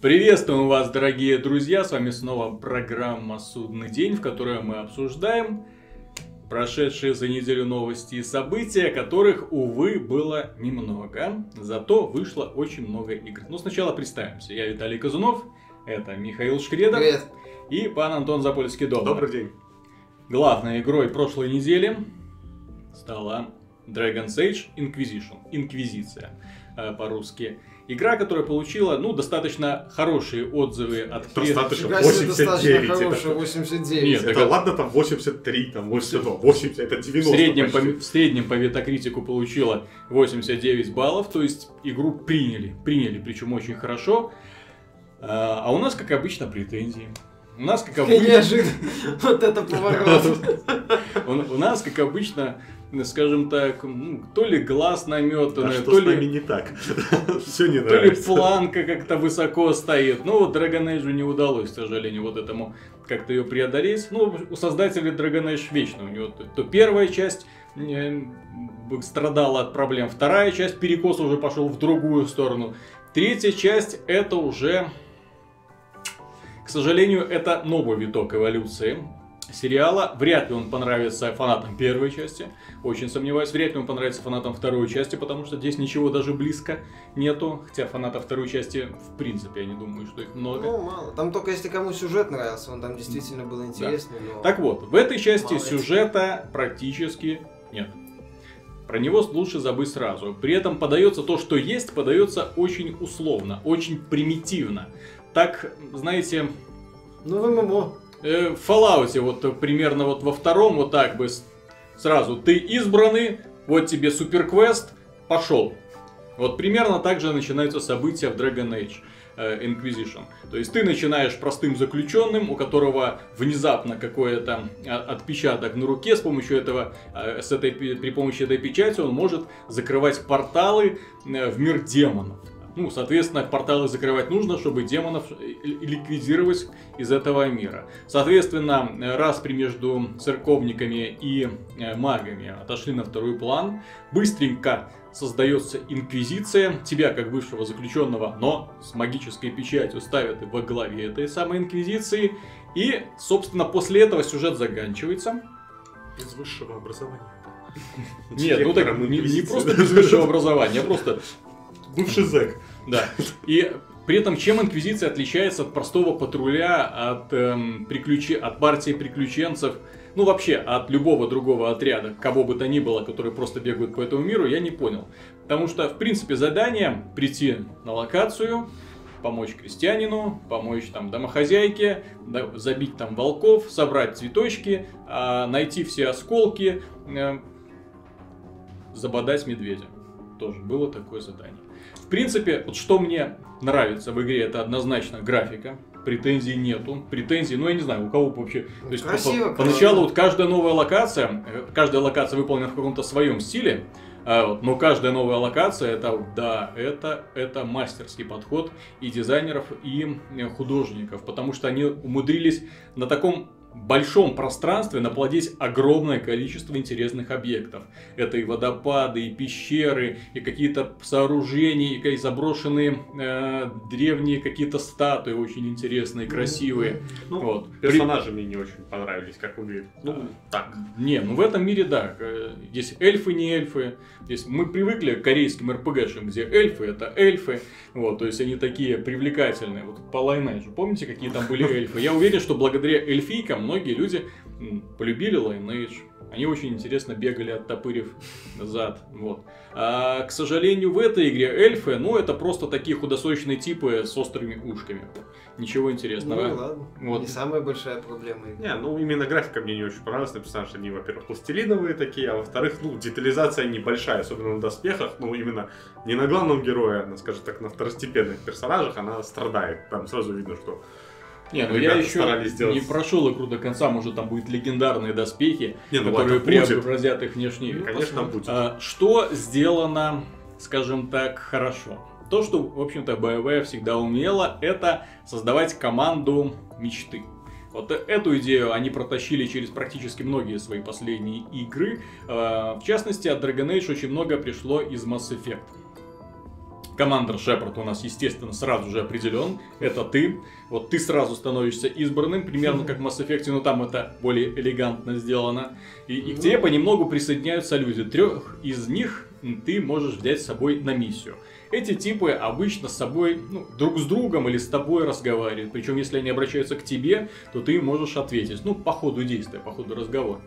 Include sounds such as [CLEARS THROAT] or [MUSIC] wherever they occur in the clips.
Приветствуем вас, дорогие друзья! С вами снова программа «Судный день», в которой мы обсуждаем прошедшие за неделю новости и события, которых, увы, было немного. Зато вышло очень много игр. Но сначала представимся. Я Виталий Казунов, это Михаил Шкредов Привет. и пан Антон Запольский. Добрый. Добрый день. Главной игрой прошлой недели стала Dragon's Age Inquisition. Инквизиция э, по-русски. Игра, которая получила, ну, достаточно хорошие отзывы от крит- Достаточно. Фига себе, 89 достаточно это- хорошая, 89. Нет, Это так- ладно там 83, там 82, 80, это В 90 среднем, по, в среднем по метакритику получила 89 баллов, то есть игру приняли, приняли, причем очень хорошо. А, а у нас, как обычно, претензии. У нас, как обычно, неожиданно. [LAUGHS] Вот это поворот. [LAUGHS] у нас, как обычно, скажем так, ну, то ли глаз А наметанный, что то ли, не так? [LAUGHS] Все не то ли планка как-то высоко стоит. Ну, вот Dragon Age не удалось, к сожалению, вот этому как-то ее преодолеть. Ну, у создателей Dragon Age вечно. У него то, то первая часть э, страдала от проблем, вторая часть перекос уже пошел в другую сторону. Третья часть это уже, к сожалению, это новый виток эволюции сериала. Вряд ли он понравится фанатам первой части. Очень сомневаюсь. Вряд ли он понравится фанатам второй части, потому что здесь ничего даже близко нету. Хотя фанатов второй части, в принципе, я не думаю, что их много. Ну, мало. Там только если кому сюжет нравился, он там действительно был интересный, но... Так вот, в этой части Мало сюжета практически нет. Про него лучше забыть сразу. При этом подается то, что есть, подается очень условно, очень примитивно. Так, знаете, Ну, в ММО. Э, в Fallout вот примерно вот во втором вот так бы сразу ты избранный, вот тебе суперквест, пошел. Вот примерно так же начинаются события в Dragon Age э, Inquisition. То есть ты начинаешь простым заключенным, у которого внезапно какой-то а, отпечаток на руке, с помощью этого, э, с этой, при помощи этой печати он может закрывать порталы э, в мир демонов. Ну, соответственно, порталы закрывать нужно, чтобы демонов э, ликвидировать из этого мира. Соответственно, распри между церковниками и э, магами отошли на второй план. Быстренько создается инквизиция. Тебя, как бывшего заключенного, но с магической печатью ставят во главе этой самой инквизиции. И, собственно, после этого сюжет заканчивается. Без высшего образования. Нет, ну так не, не просто без высшего образования, а просто Бывший зэк. Да. И при этом чем инквизиция отличается от простого патруля, от, эм, приключи... от партии приключенцев, ну вообще от любого другого отряда, кого бы то ни было, которые просто бегают по этому миру, я не понял. Потому что, в принципе, задание прийти на локацию, помочь крестьянину, помочь там домохозяйке, забить там волков, собрать цветочки, а, найти все осколки, э, забодать медведя. Тоже было такое задание. В принципе, вот что мне нравится в игре, это однозначно графика. Претензий нету. Претензий, ну я не знаю, у кого вообще. То есть, Красиво, по- красиво. поначалу вот каждая новая локация, э, каждая локация выполнена в каком-то своем стиле, а но каждая новая локация, это, да, это, это мастерский подход и дизайнеров, и э, художников, потому что они умудрились на таком большом пространстве наплодить огромное количество интересных объектов. Это и водопады, и пещеры, и какие-то сооружения, и заброшенные э, древние какие-то статуи очень интересные, красивые. Ну, Вот. При- персонажи мне не очень понравились, как выглядит. Ну, так. Не, ну в этом мире да. э, Здесь эльфы не эльфы. Здесь мы привыкли к корейским РПГшам, где эльфы это эльфы. Вот, то есть они такие привлекательные. Вот по Lineage, помните, какие там были [LAUGHS] эльфы? Я уверен, что благодаря эльфийкам многие люди полюбили Lineage. Они очень интересно бегали, оттопырив зад. Вот. А, к сожалению, в этой игре эльфы, ну, это просто такие худосочные типы с острыми ушками. Ничего Ну, интересного. ладно. Вот. Не самая большая проблема. Не, ну именно графика мне не очень понравилась. Написано, что они, во-первых, пластилиновые такие, а во-вторых, ну, детализация небольшая, особенно на доспехах. Ну, именно не на главном герое, а, скажем так, на второстепенных персонажах она страдает. Там сразу видно, что Не, ну Ребята я еще сделать- не прошел игру до конца, может там будут легендарные доспехи, Не, ну, которые преобразят их внешний вид. Конечно, будет. А, Что сделано, скажем так, хорошо? То, что, в общем-то, BioWare всегда умела, это создавать команду мечты. Вот э- эту идею они протащили через практически многие свои последние игры. А, В частности, от Dragon Age очень много пришло из Mass Effect. Командор Шепард у нас, естественно, сразу же определен. Это ты. Вот ты сразу становишься избранным, примерно как в Mass Effect, но там это более элегантно сделано. И, и к тебе понемногу присоединяются люди. Трех из них ты можешь взять с собой на миссию. Эти типы обычно с собой, ну, друг с другом или с тобой разговаривают. Причем, если они обращаются к тебе, то ты можешь ответить. Ну, по ходу действия, по ходу разговора.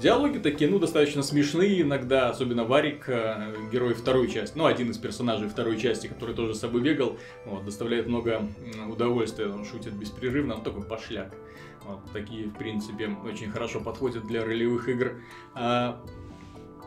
Диалоги такие, ну, достаточно смешные иногда, особенно Варик, э, герой второй части, ну, один из персонажей второй части, который тоже с собой бегал, вот, доставляет много удовольствия, он шутит беспрерывно, он такой пошляк. Вот, такие, в принципе, очень хорошо подходят для ролевых игр. А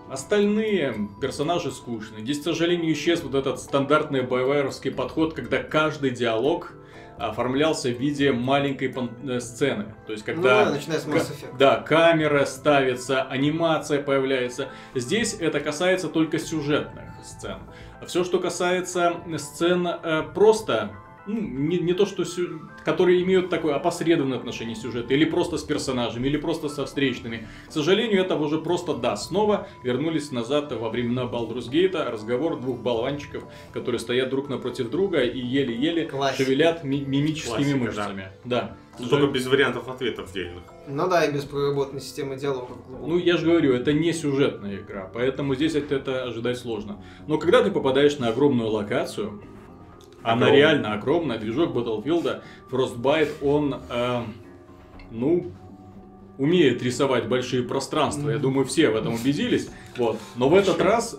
Остальные персонажи скучные. Здесь, к сожалению, исчез вот этот стандартный байвайровский подход, когда каждый диалог оформлялся в виде маленькой э, сцены. То есть, Ну, когда да, начиная с Mass Effect. Да, камера ставится, анимация появляется. Здесь это касается только сюжетных сцен. Все, что касается сцен э, просто, ну, не, не то, что сю- которые имеют такое опосредованное отношение к сюжету, или просто с персонажами, или просто со встречными. К сожалению, это уже просто да, снова вернулись назад во времена Baldur's Gate, разговор двух болванчиков, которые стоят друг напротив друга и еле-еле Классика. шевелят ми- мимическими Классика, да. мышцами. Да. Ну, Только без вариантов ответов дельных. Ну да, и без проработанной системы диалогов. Ну, я же говорю, это не сюжетная игра, поэтому здесь это, это ожидать сложно. Но когда ты попадаешь на огромную локацию, она реально огромная, движок Battlefield, Frostbite, он, э, ну, умеет рисовать большие пространства. Я думаю, все в этом убедились. Вот. Но в этот раз,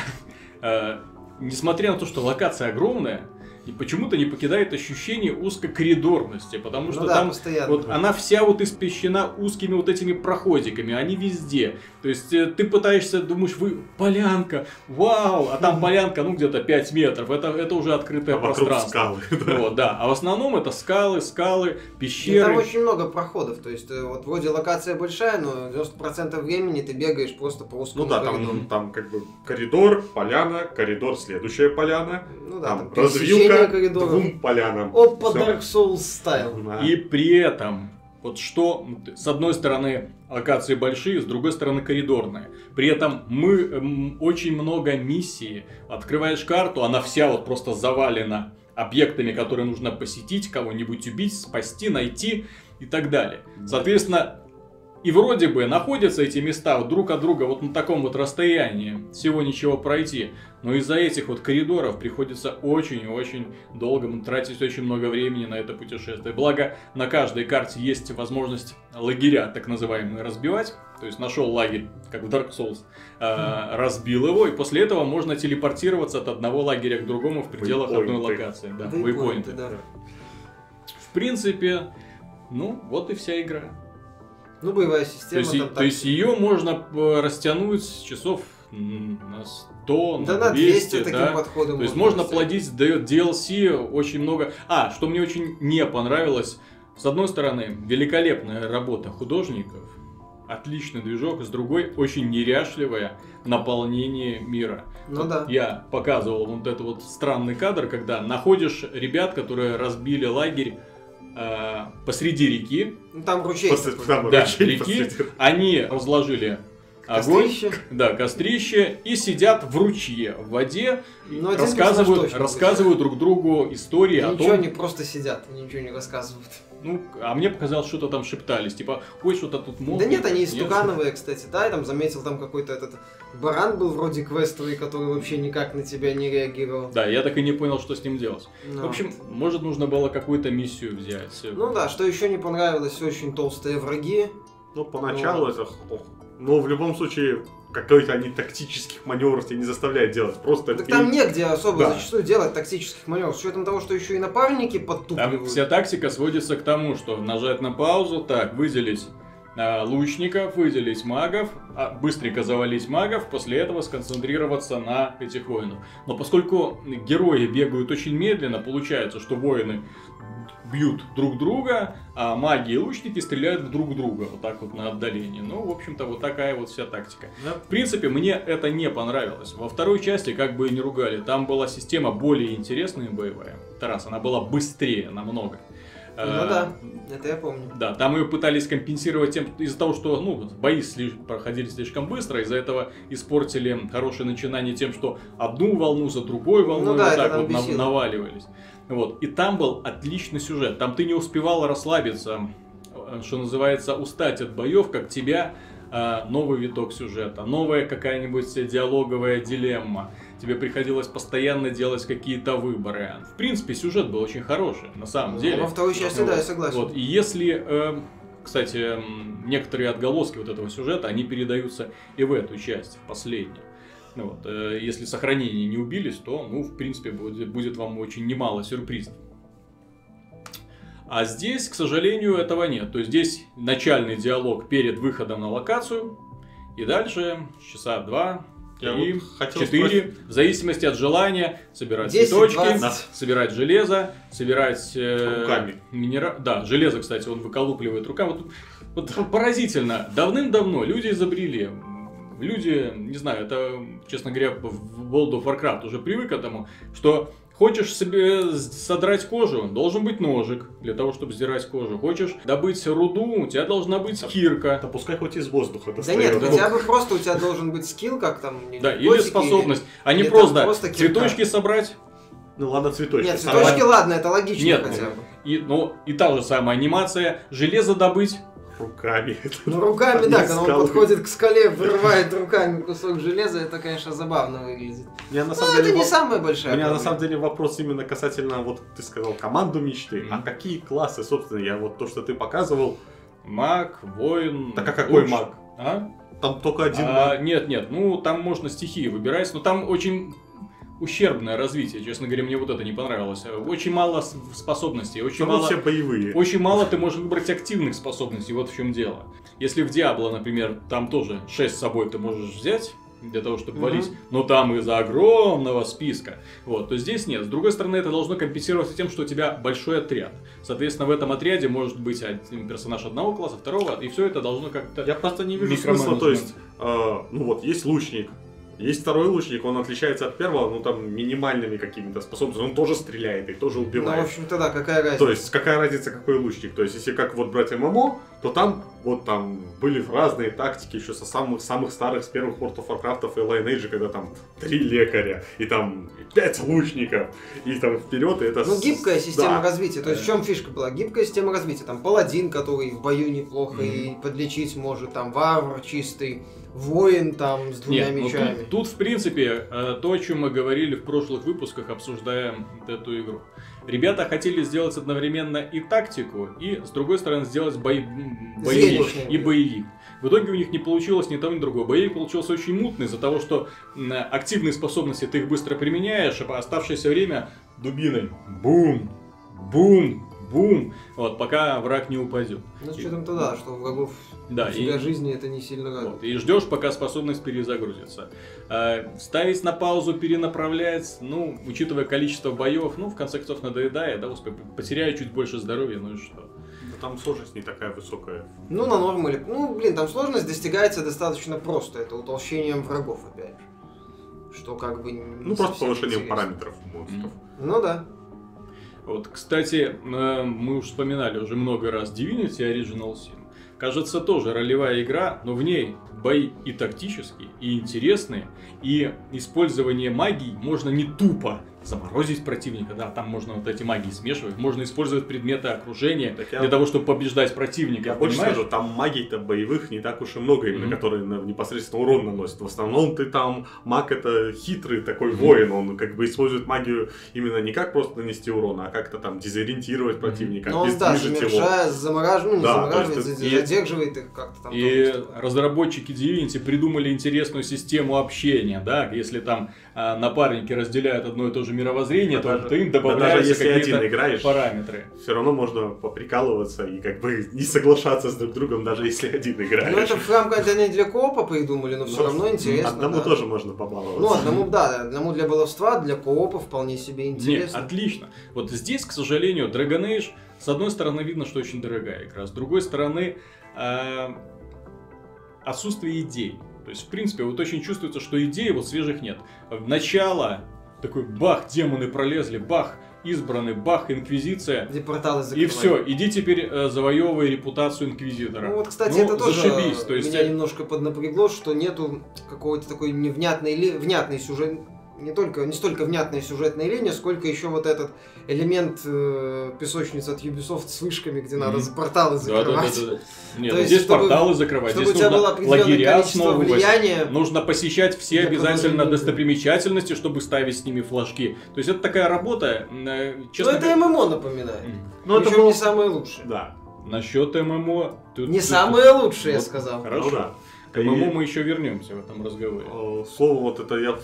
[LAUGHS] э, несмотря на то, что локация огромная, и почему-то не покидает ощущение узкокоридорности, потому Ну что да, там постоянно. вот она вся вот испещена узкими вот этими проходиками, они везде. То есть э, ты пытаешься, думаешь, вы полянка, вау, а там [LAUGHS] полянка, ну где-то 5 метров, это, это уже открытое А пространство. скалы. [LAUGHS] да. Вот, да. А в основном это скалы, скалы, И там пещеры. очень много проходов, то есть э, вот вроде локация большая, но 90% времени ты бегаешь просто по узкому Ну да, коридору. там, там как бы коридор, поляна, коридор, следующая поляна, Ну да, там там пересечение развилка коридоров. двум полянам. Опа, Всё. Dark Souls стайл. Да. И при этом, вот что, с одной стороны, локации большие, с другой стороны, коридорные. При этом мы эм, очень много миссий. Открываешь карту, она вся вот просто завалена объектами, которые нужно посетить, кого-нибудь убить, спасти, найти и так далее. Соответственно, и вроде бы находятся эти места вот друг от друга вот на таком вот расстоянии, всего ничего пройти, но из-за этих вот коридоров приходится очень-очень долго тратить очень много времени на это путешествие. Благо, на каждой карте есть возможность лагеря, так называемые, разбивать. То есть нашел лагерь, как в Dark Souls, э, разбил его, и после этого можно телепортироваться от одного лагеря к другому в пределах одной Вейпоинты. локации. Да, вейпоинты. да. В принципе, ну, вот и вся игра. Ну, боевая То система есть, там и- так то есть ее можно э, растянуть с часов на 100, Да на на 200 200, таким да. подходом. То есть можно плодить дает DLC очень много. А, что мне очень не понравилось. С одной стороны, великолепная работа художников, отличный движок, с другой очень неряшливое наполнение мира. Ну да. Я показывал вот этот вот странный кадр, когда находишь ребят, которые разбили лагерь э, посреди реки. Ну там ручей. Такой. там Да, ручей реки. посреди. Они разложили огонь, Кострище. да, кострище и сидят в ручье, в воде, и Ну, рассказывают, рассказывают друг другу истории о Ничего, том, они просто сидят, ничего не рассказывают. Ну, а мне показалось, что-то там шептались, типа, ой, что-то тут мокнет. Да нет, они истукановые, кстати, да, я там заметил, там какой-то этот баран был вроде квестовый, который вообще никак на тебя не реагировал. Да, я так и не понял, что с ним делать. Ну, В общем, может, нужно было какую-то миссию взять. Ну да, что еще не понравилось, очень толстые враги. Ну, поначалу это... ох. Но в любом случае, какой-то они тактических маневров тебя не заставляют делать. Просто Так ты- там негде особо Да. зачастую делать тактических маневров, с учетом того, что еще и напарники Там подтупливают. вся тактика сводится к тому, что нажать на паузу, так, выделить а, лучников, выделить магов, а, быстренько завалить магов, после этого сконцентрироваться на этих воинов. Но поскольку герои бегают очень медленно, получается, что воины бьют друг друга, а маги и лучники стреляют друг в друга, вот так вот на отдалении. Ну, в общем-то, вот такая вот вся тактика. Да. В принципе, мне это не понравилось. Во второй части, как бы и не ругали, там была система более интересная и боевая. Тарас, она была быстрее намного. Э, Ну да, это я помню. Да, там ее пытались компенсировать тем, из-за того, что ну, бои проходили слишком быстро, из-за этого испортили хорошее начинание тем, что одну волну за другой волной Ну да, вот так вот бесило. наваливались. Вот. И там был отличный сюжет. Там ты не успевал расслабиться, что называется, устать от боев, как тебя э, новый виток сюжета, новая какая-нибудь диалоговая дилемма. Тебе приходилось постоянно делать какие-то выборы. В принципе, сюжет был очень хороший, на самом Ну, деле. Во второй части, да, я согласен. Вот, и если, э, кстати, некоторые отголоски вот этого сюжета, они передаются и в эту часть, в последнюю. Ну Вот, э, если сохранения не убились, то, ну, в принципе, будет, будет вам очень немало сюрпризов. А здесь, к сожалению, этого нет. То есть здесь начальный диалог перед выходом на локацию, и дальше часа два, Я три, вот хотел четыре, в зависимости от желания, собирать 10, цветочки, 20. Да. собирать железо, собирать э, Руками. минера- Да, железо, кстати, он выколупливает руками. Вот, вот [LAUGHS] поразительно. Давным-давно люди изобрели. Люди, не знаю, это, честно говоря, в World of Warcraft уже привык к этому, что хочешь себе содрать кожу, должен быть ножик для того, чтобы сдирать кожу. Хочешь добыть руду, у тебя должна быть кирка. Да пускай хоть из воздуха Да достает. нет, Ну, хотя бы просто у тебя должен быть скилл, как там... Да, или способность. А не или просто, просто кирка. цветочки собрать, Ну ладно, цветочки. Нет, цветочки, ладно, это логично Нет, хотя бы. и, ну, и та же самая анимация, железо добыть, Руками. Ну, руками, да, когда он подходит к скале, вырывает руками кусок железа, это, конечно, забавно выглядит. У меня на Ну, самом это деле не воп- самая У большая меня на проблема. самом деле вопрос именно касательно, вот ты сказал, команду мечты. А Мгм. какие классы, собственно, я вот то, что ты показывал, маг, воин. так а какой луч. маг? А? Там только один А, маг. Нет, нет, ну там можно стихии выбирать, но там очень ущербное развитие, честно говоря, мне вот это не понравилось. Очень мало способностей, очень Там мало... все боевые. Очень мало ты можешь выбрать активных способностей, вот в чем дело. Если в Диабло, например, там тоже 6 с собой ты можешь взять, для того, чтобы валить, но там из-за огромного списка, вот, то здесь нет. С другой стороны, это должно компенсироваться тем, что у тебя большой отряд. Соответственно, в этом отряде может быть один персонаж одного класса, второго, и все это должно как-то... Я просто не вижу смысла, то есть, э, ну вот, есть лучник, есть второй лучник, он отличается от первого, ну там, минимальными какими-то способностями, он тоже стреляет и тоже Ну, в убивает. общем-то, да, какая разница. То есть, какая разница, какой лучник? То есть, если как вот брать ММО, то там вот там были разные тактики еще со самых самых старых, с первых World of Warcraft и Lineage, когда там три лекаря, и там пять лучников, и там вперед, и это... Ну, гибкая система да. развития. То есть, в чем фишка была? Гибкая система развития. Там паладин, который в бою неплохо и Мгм. подлечить может, там варвар чистый, воин там с двумя Нет, ну мечами. тут, тут, в принципе, э, то, о чем мы говорили в прошлых выпусках, обсуждая эту игру. Ребята хотели сделать одновременно и тактику, и, с другой стороны, сделать бой... боевик Зрелищный. и боевик. В итоге у них не получилось ни того, ни другого. Боевик получился очень мутный из-за того, что м, активные способности ты их быстро применяешь, а оставшееся время дубиной бум, бум, бум, вот, пока враг не упадет. Ну, с учетом-то да, что у врагов Да, у и- тебя жизни это не сильно радует. Вот, и ждешь, пока способность перезагрузится. А, ставить на паузу, перенаправлять, ну, учитывая количество боев, ну, в конце концов, надоедает, да, успе- потеряю чуть больше здоровья, ну и что. Да Там сложность не такая высокая. Ну, на норму или... Ну, блин, там сложность достигается достаточно просто. Это утолщением врагов, опять же. Что как бы... не Ну, просто повышением интересно. параметров монстров. Ну да. Вот, кстати, э, мы уж вспоминали уже много раз Divinity Original Sin. Кажется, тоже ролевая игра, но в ней бои и тактические, и интересные, и использование магии можно не тупо заморозить противника, да, там можно вот эти магии смешивать, можно использовать предметы окружения Так я- для того, чтобы побеждать противника, Я больше понимаешь? скажу, там магий-то боевых не так уж и много, именно Мгм. которые непосредственно урон наносят. В основном ты там, маг это хитрый такой Мгм. воин, он как бы использует магию именно не как просто нанести урон, а как-то там дезориентировать противника, Но он, да, обездвижить его. замораживает, ну, Да, замораживает, есть задерживает их как-то там. И тоже. Разработчики Divinity придумали интересную систему общения, да, если там а, напарники разделяют одно и то же мировоззрение, Да то, даже- то им да добавляются даже если какие-то один играешь, параметры. все равно можно поприкалываться и как бы не соглашаться с друг другом, даже если один играешь. Ну, это в рамках они для коопа придумали, но все Ну, равно интересно. Одному да. тоже можно побаловаться. Ну, одному, да, одному для баловства, для коопа вполне себе Нет, интересно. отлично. Вот здесь, к сожалению, Dragon Age, с одной стороны, видно, что очень дорогая игра, с другой стороны, а, отсутствие идей. То есть, в принципе, вот очень чувствуется, что идей вот свежих нет. Начало, такой бах, демоны пролезли, бах, избраны, бах, инквизиция. Где порталы И все, иди теперь э, завоевывай репутацию инквизитора. Ну вот, кстати, Ну, это тоже зашибись, то есть меня это- немножко поднапрягло, что нету какой-то такой невнятной внятной сюжет не только не столько внятная сюжетная линия, сколько еще вот этот элемент э, песочницы от Ubisoft с вышками, где надо за порталы Да, да, да, закрывать. да, да. [LAUGHS] Нет, То ну есть, здесь чтобы- порталы закрывать, Чтобы здесь у тебя было нужно определенное лагеря количество основывать. влияния. Нужно посещать все обязательно достопримечательности, чтобы ставить с ними флажки. То есть это такая работа, э, Но честно это ММО напоминает. М. Ну, это было- не самое лучшее. Да. Насчет ММО... тут- Не тут- самое лучшее, я Вот. сказал. Хорошо. Ну да. К ММО мы еще вернемся в этом разговоре. Э, Слово вот это я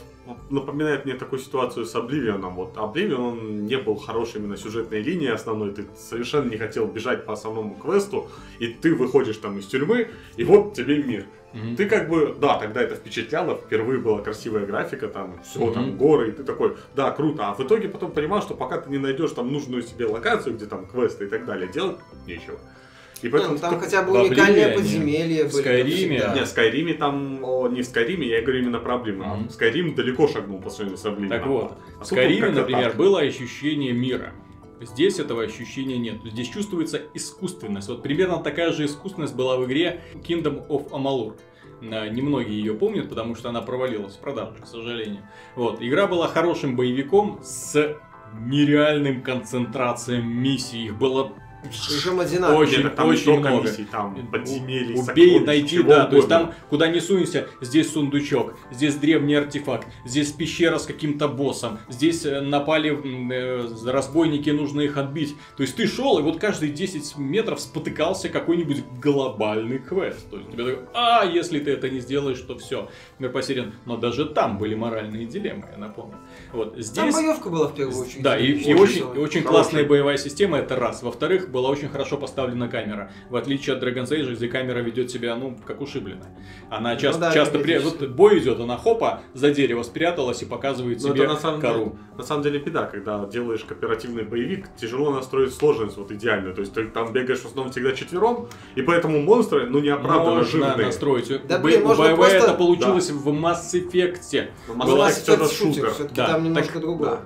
напоминает мне такую ситуацию с Обливионом. Вот Обливион он не был хорошей именно сюжетной линией основной. Ты совершенно не хотел бежать по основному квесту, и ты выходишь там из тюрьмы, и вот тебе мир. Мгм. Ты как бы, да, тогда это впечатляло, впервые была красивая графика, там все, Мгм. там горы, и ты такой, да, круто. А в итоге потом понимал, что пока ты не найдешь там нужную себе локацию, где там квесты и так далее, делать нечего. И поэтому ну, там хотя бы уникальные Обливионе, подземелья в были. Скайриме. всегда. Не, в Скайриме там, о, не в Скайриме, я говорю именно про. Мгм. А Скайрим далеко шагнул по сравнению с Обливионом. Так вот, А в Скайриме, например, так. было ощущение мира. Здесь этого ощущения нет. Здесь чувствуется искусственность. Вот примерно такая же искусственность была в игре Kingdom of Amalur. А, Немногие ее помнят, потому что она провалилась в продаже, к сожалению. Вот. Игра была хорошим боевиком с нереальным концентрацией миссий. Их было Причем одинаково. Очень, Нет, там очень много. миссий, там подземелья, Убей, найди, да. То есть угодно. там, куда не сунься, здесь сундучок, здесь древний артефакт, здесь пещера с каким-то боссом, здесь э, напали э, разбойники, нужно их отбить. То есть ты шел, и вот каждые 10 метров спотыкался какой-нибудь глобальный квест. То есть тебе такой, а, если ты это не сделаешь, то все, мир потерян. Но даже там были моральные дилеммы, я напомню. Вот Там здесь... боевка была в первую очередь. Да, и, и Очень и очень Хороший. классная боевая система, это раз. Во-вторых, была очень хорошо поставлена камера. В отличие от Dragon's Age, где камера ведет себя, ну, как ушибленная. Она Ну часто, да, часто при... вот бой идет, она хопа, за дерево спряталась и показывает Ну, тебе это на самом, деле, кору. на самом деле беда, когда делаешь кооперативный боевик, тяжело настроить сложность вот идеальную. То есть ты там бегаешь в основном всегда четвером, и поэтому монстры, ну, неоправданно Можно жирные. настроить. Да, Бо- блин, можно боевая просто- это получилось в Mass Effect. Но Ну, Mass Effect шутер, шутер. все-таки Да, там немножко так- другое. да.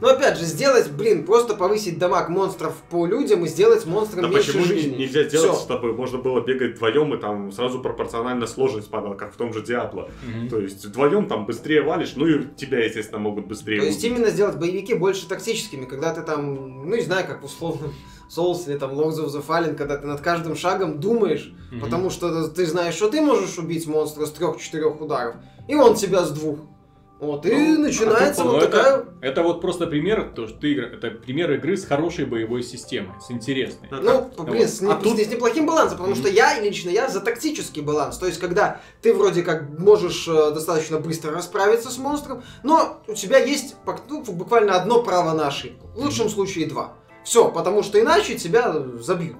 Но опять же, сделать, блин, просто повысить дамаг монстров по людям и сделать монстрам Да меньше почему жизни. нельзя сделать, Всё. чтобы можно было бегать вдвоем и там сразу пропорционально сложность падала, как в том же Диабло. Мгм. То есть вдвоем там быстрее валишь, ну и тебя, естественно, могут быстрее То есть убить. именно сделать боевики больше тактическими, когда ты там, ну не знаю, как условно [LAUGHS] Souls или там Lords of the Fallen, когда ты над каждым шагом думаешь, Мгм. потому что ты знаешь, что ты можешь убить монстра с трех-четырех ударов, и он тебя с двух. Вот, и Ну, начинается Ну, вот это, такая... это вот просто пример, то, что ты это пример игры с хорошей боевой системой, с интересной. Ну, как- блин, вот. с, А тут- с неплохим балансом, потому что я лично я за тактический баланс. То есть, когда ты вроде как можешь э, достаточно быстро расправиться с монстром, но у тебя есть ну, буквально одно право на ошибку. В лучшем случае два. Все, потому что иначе тебя забьют.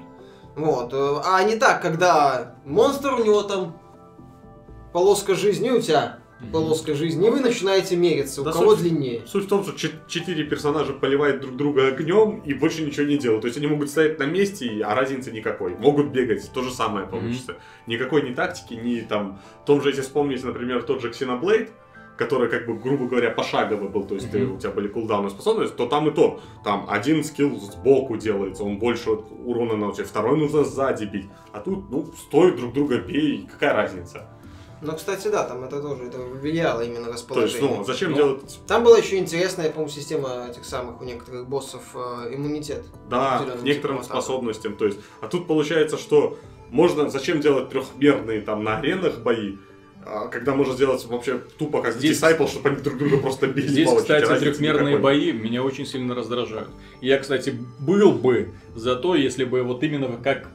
Вот. э, А не так, когда монстр у него там полоска жизни, у тебя Полоска жизни, и вы начинаете мериться, у Да, кого суть- длиннее. Суть в том, что чет- четыре персонажа поливают друг друга огнем и больше ничего не делают. То есть они могут стоять на месте, а разницы никакой. Могут бегать, то же самое получится. Никакой ни тактики, ни там... В том же, если вспомнить, например, тот же Xenoblade, который, как бы, грубо говоря, пошаговый был, то есть ты- Мгм. у тебя были кулдауны способности, то там и то. Там один скилл сбоку делается, он больше урона наносит, второй нужно сзади бить. А тут, ну, стой друг друга бей, какая разница? Но, кстати, да, там это тоже это влияло именно То есть, расположение. ну, зачем Ну, делать... Там была еще интересная, по-моему, система этих самых у некоторых боссов э, иммунитет. Да, к некоторым атак. способностям. То есть, а тут получается, что можно, зачем делать трехмерные там на аренах бои, а, когда можно сделать вообще тупо как Здесь- Disciple, чтобы они друг друга просто били. Здесь, палочки, кстати, разницы трехмерные никакой. бои меня очень сильно раздражают. Я, кстати, был бы за то, если бы вот именно как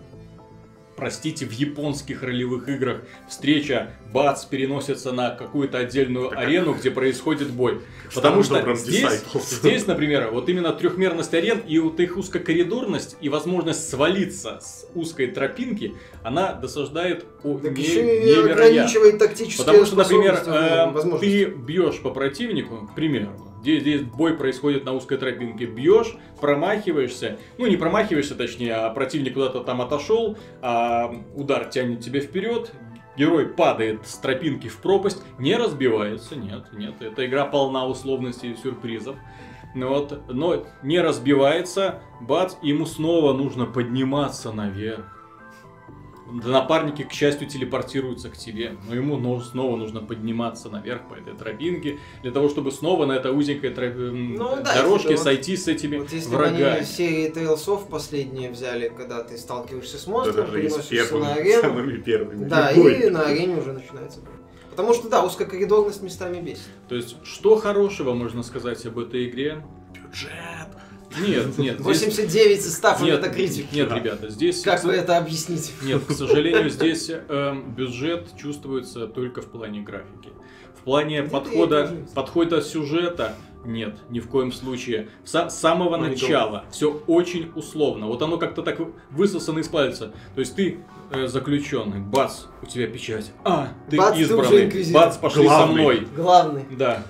простите, в японских ролевых играх встреча, бац, переносится на какую-то отдельную Так, арену, где происходит бой. Потому что здесь, здесь, например, вот именно трехмерность арен и вот их узкокоридорность и возможность свалиться с узкой тропинки, она досаждает о, Так не- еще и невероятно. ограничивает тактические Потому что, например, э, ты бьешь по противнику, к примеру, здесь, здесь бой происходит на узкой тропинке, бьешь, промахиваешься, ну не промахиваешься точнее, а противник куда-то там отошел, а удар тянет тебя вперед, герой падает с тропинки в пропасть, не разбивается, нет, нет, эта игра полна условностей и сюрпризов. Ну вот, но не разбивается, бац, ему снова нужно подниматься наверх. Напарники, к счастью, телепортируются к тебе, но ему но- снова нужно подниматься наверх по этой тропинке, для того, чтобы снова на этой узенькой тро- м, Ну да, дорожке вот- сойти с этими Вот если бы врагами. они серии Tales of последние взяли, когда ты сталкиваешься с Да монстром, с переносишься на арену, самыми первыми. да, Любой. и на арене уже начинается бой. Потому что, да, узкокоридорность местами бесит. То есть, что хорошего можно сказать об этой игре? Бюджет. Нет, нет. здесь- 89 из 100 Нет, критик. нет, ребята, здесь... Как вы это объясните? Нет, к сожалению, здесь эм, бюджет чувствуется только в плане графики. В плане Где-то подхода, подхода сюжета нет, ни в коем случае. С самого Ну, не начала все очень условно. Вот оно как-то так высосано из пальца. То есть ты э, заключенный, бац, у тебя печать. А, ты Бац, ты уже избранный. инквизитор. бац, пошли со Главный. мной. Главный. Да.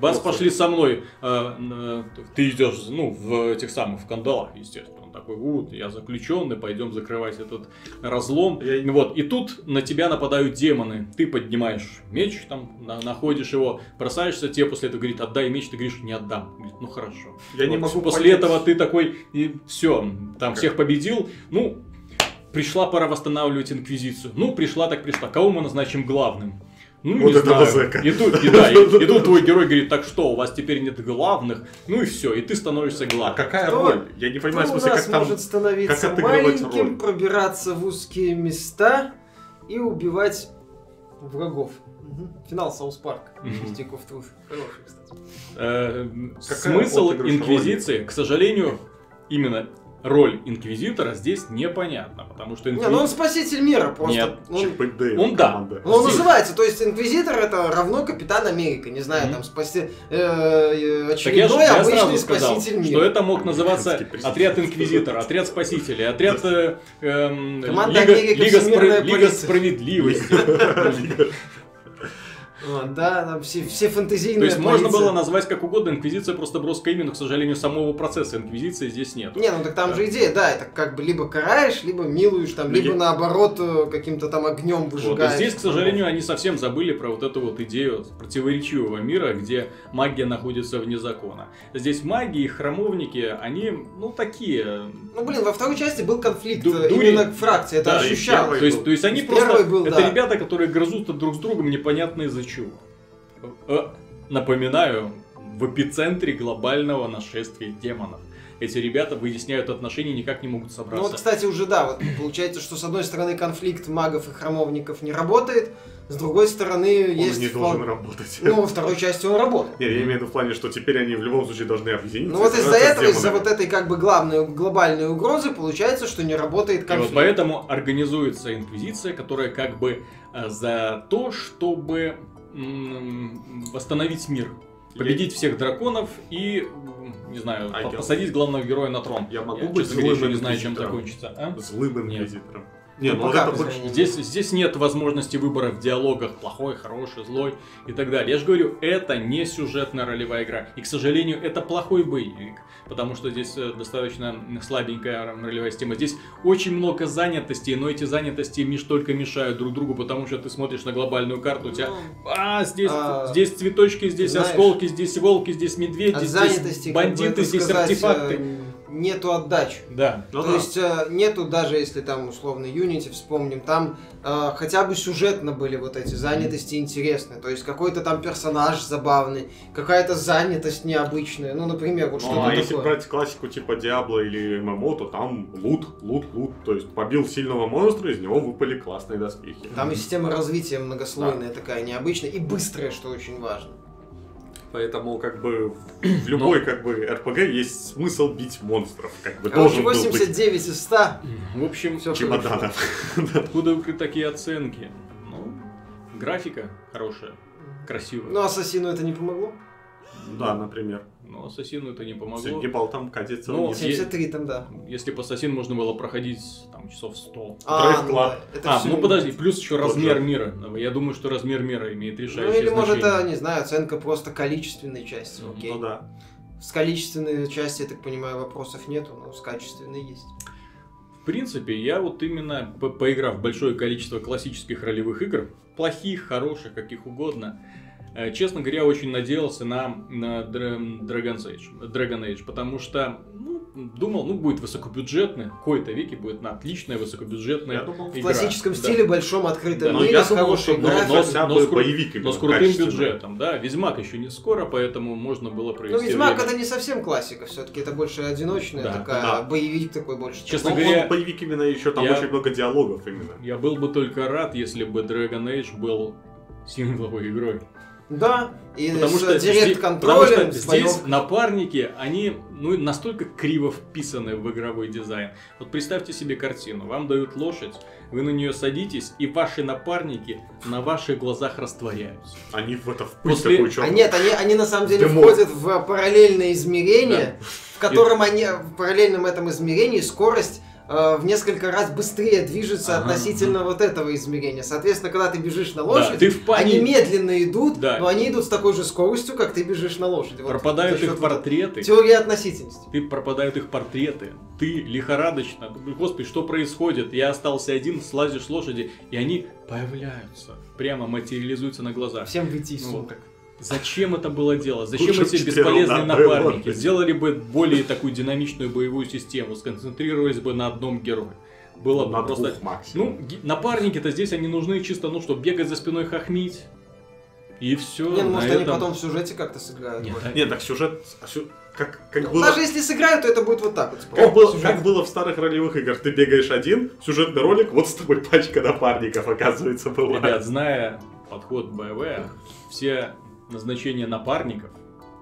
Бац, Господи. пошли со мной. Э, Ты идешь, ну, в этих самых, в кандалах, естественно. Он такой, вот, я заключенный, пойдем закрывать этот разлом. Я- Вот, и тут на тебя нападают демоны. Ты поднимаешь меч, там, на- находишь его, бросаешься, тебе после этого говорит, отдай меч, ты говоришь, не отдам. Говорит, ну хорошо. Я не Вот, могу После понять. этого ты такой, и все, там Как? всех победил. Ну, пришла пора восстанавливать инквизицию. Ну, пришла так пришла. Кого мы назначим главным? Ну, Вот не этого знаю. зэка. И тут, и, да, и, и тут [LAUGHS] твой герой говорит, так что, у вас теперь нет главных, ну и все, и ты становишься А главным. какая Кто- роль? Я не понимаю, в Кто у смысле, как там... может становиться как маленьким, роль? пробираться в узкие места и убивать врагов. Финал South Park. Stick of Truth. Хороший, кстати. Э, смысл инквизиции, к сожалению, именно роль инквизитора здесь непонятна, потому что Не, ну инквизитор... он спаситель мира, просто. Нет, он- Чип и Дейл он да. команда. Ну, он Здесь- называется, то есть инквизитор это равно капитан Америка, не знаю, Мгм. там спасти э, э, Так я, же, очередной я обычный сразу сказал, спаситель мира. что это мог называться отряд инквизитора, отряд спасителей, отряд э, Команда Лига, Америка, Лига Лига справедливости. [LAUGHS] Вот, да, там все, все фантазийные То есть можно полиции. было назвать как угодно, инквизиция просто броское имя, но, к сожалению, самого процесса инквизиции здесь нет. Не, ну так там же идея, да, это как бы либо караешь, либо милуешь, там, Ну, либо я- наоборот э, каким-то там огнем Вот, выжигаешь. и здесь, к сожалению, они совсем забыли про вот эту вот идею противоречивого мира, где магия находится вне закона. Здесь маги и храмовники, они, ну, такие. Ну блин, во второй части был конфликт Ду- э, именно фракции, это Да, ощущалось. То есть, то есть они просто... был, это да. ребята, которые грызутся друг с другом непонятно из-за чего. Э, Напоминаю, в эпицентре глобального нашествия демонов. Эти ребята выясняют отношения и никак не могут Ну собраться. вот, кстати, уже да, вот получается, что с одной стороны конфликт магов и храмовников не работает, с другой стороны Он есть... не впол- должен работать. Ну, во второй части он работает. Не, я имею в виду в плане, что теперь они в любом случае должны объединиться. Ну вот из-за этого, из-за вот этой как бы главной глобальной угрозы получается, что не работает И вот конфликт. поэтому организуется инквизиция, которая как бы э, за то, чтобы восстановить мир. Победить всех драконов и, не знаю, А по- я- посадить главного героя на трон. Я могу Я, быть злым еще не знаю, чем инквизитором. закончится. а? Злым Нет. Не, Ну, ну вот это. Здесь, здесь нет возможности выбора в диалогах плохой, хороший, злой и так далее. Я же говорю, это не сюжетная ролевая игра. И, к сожалению, это плохой боевик. Потому что здесь э, достаточно слабенькая ролевая система. Здесь очень много занятостей, но эти занятости лишь только мешают друг другу, потому что ты смотришь на глобальную карту, у тебя Ну, а, здесь, А, здесь цветочки, здесь знаешь, осколки, здесь волки, здесь медведи, От здесь занятости, как бы бандиты, здесь сказать, артефакты. Нету отдачи. Да. Ну То да. есть э, нету даже, если там условно Unity вспомним, там э, хотя бы сюжетно были вот эти занятости интересные. То есть какой-то там персонаж забавный, какая-то занятость необычная. Ну, например, вот Ну, что-то а если такое. брать классику типа Диабло или ММО, то там лут, лут, лут. То есть побил сильного монстра, из него выпали классные доспехи. Там и система развития многослойная такая, необычная и быстрая, что очень важно. Поэтому как бы в [CLEARS THROAT] любой как бы РПГ есть смысл бить монстров. Как бы Короче, должен был быть 89 из 100. В общем, Всё чемоданов. [LAUGHS] откуда такие оценки? Ну, графика хорошая, красивая. Ну, Ассасину это не помогло? Да, например. Но Ассасину это не помогло. Сергей Бал там катится Ну, вниз. Е- 73 там, да. Если бы Ассасин можно было проходить там часов 100. А, ну Club. да, это а, ну подожди, плюс еще размер же. мира. Я думаю, что размер мира имеет Ну решающее или может значение. это, не знаю, оценка просто количественной части, Ну, окей. Ну да. С количественной части, я так понимаю, вопросов нету, но с качественной есть. В принципе, я вот именно, по- поиграв в большое количество классических ролевых игр, плохих, хороших, каких угодно, Честно говоря, очень надеялся на, на Dra- Dragon's Age, Dragon Age, потому что ну, думал, ну, будет высокобюджетный, какой-то веке будет на отличная высокобюджетная Я думал, в В игра. классическом Да. стиле, большом открытом Да, Но мире, я с думал, хорошей что но, графикой. но но бы с кру- боевик Но с крутым бюджетом, да. Ведьмак еще не скоро, поэтому можно было Ну, провести Ведьмак время. это не совсем классика, все-таки это больше одиночная Да, такая, да. боевик такой больше. Честно Ну, говоря, он боевик именно еще там я- очень много диалогов именно. Я был бы только рад, если бы Dragon Age был сингловой игрой. Да, и Потому с что, здесь, директ-контролем, потому что с здесь боевкой. напарники, они ну, настолько криво вписаны в игровой дизайн. Вот представьте себе картину. Вам дают лошадь, вы на нее садитесь, и ваши напарники на ваших глазах растворяются. Они в это в пыль После- такую А нет, они, они на самом деле Дымок. входят в параллельное измерение, в котором они в параллельном этом измерении скорость в несколько раз быстрее движется Ага, относительно вот этого измерения. Соответственно, когда ты бежишь на Да, лошади, ты в они медленно идут, Да. но они идут с такой же скоростью, как ты бежишь на лошади. Вот Пропадают их вот этой портреты. Теория относительности. Ты пропадают их портреты. Ты лихорадочно. Господи, что происходит? Я остался один, слазишь с лошади, и они появляются. Прямо материализуются на глазах. Всем выйти из Ну, сумок. Зачем это было делать? Зачем Лучше эти бесполезные напарники? Сделали бы более такую динамичную боевую систему, сконцентрировались бы на одном герое. Было на бы просто... двух максимум. Ну, напарники-то здесь они нужны чисто, ну что, бегать за спиной хохмить. И все. Не, ну, может, они потом в сюжете как-то сыграют. Нет, больше. Нет, так сюжет... а Как, как Ну, было... Даже если сыграют, то это будет вот так вот. типа, Как о, было, сюжет. как было в старых ролевых играх, ты бегаешь один, сюжетный ролик, вот с тобой пачка напарников, оказывается, была. Ребят, зная подход БВ, все назначения напарников,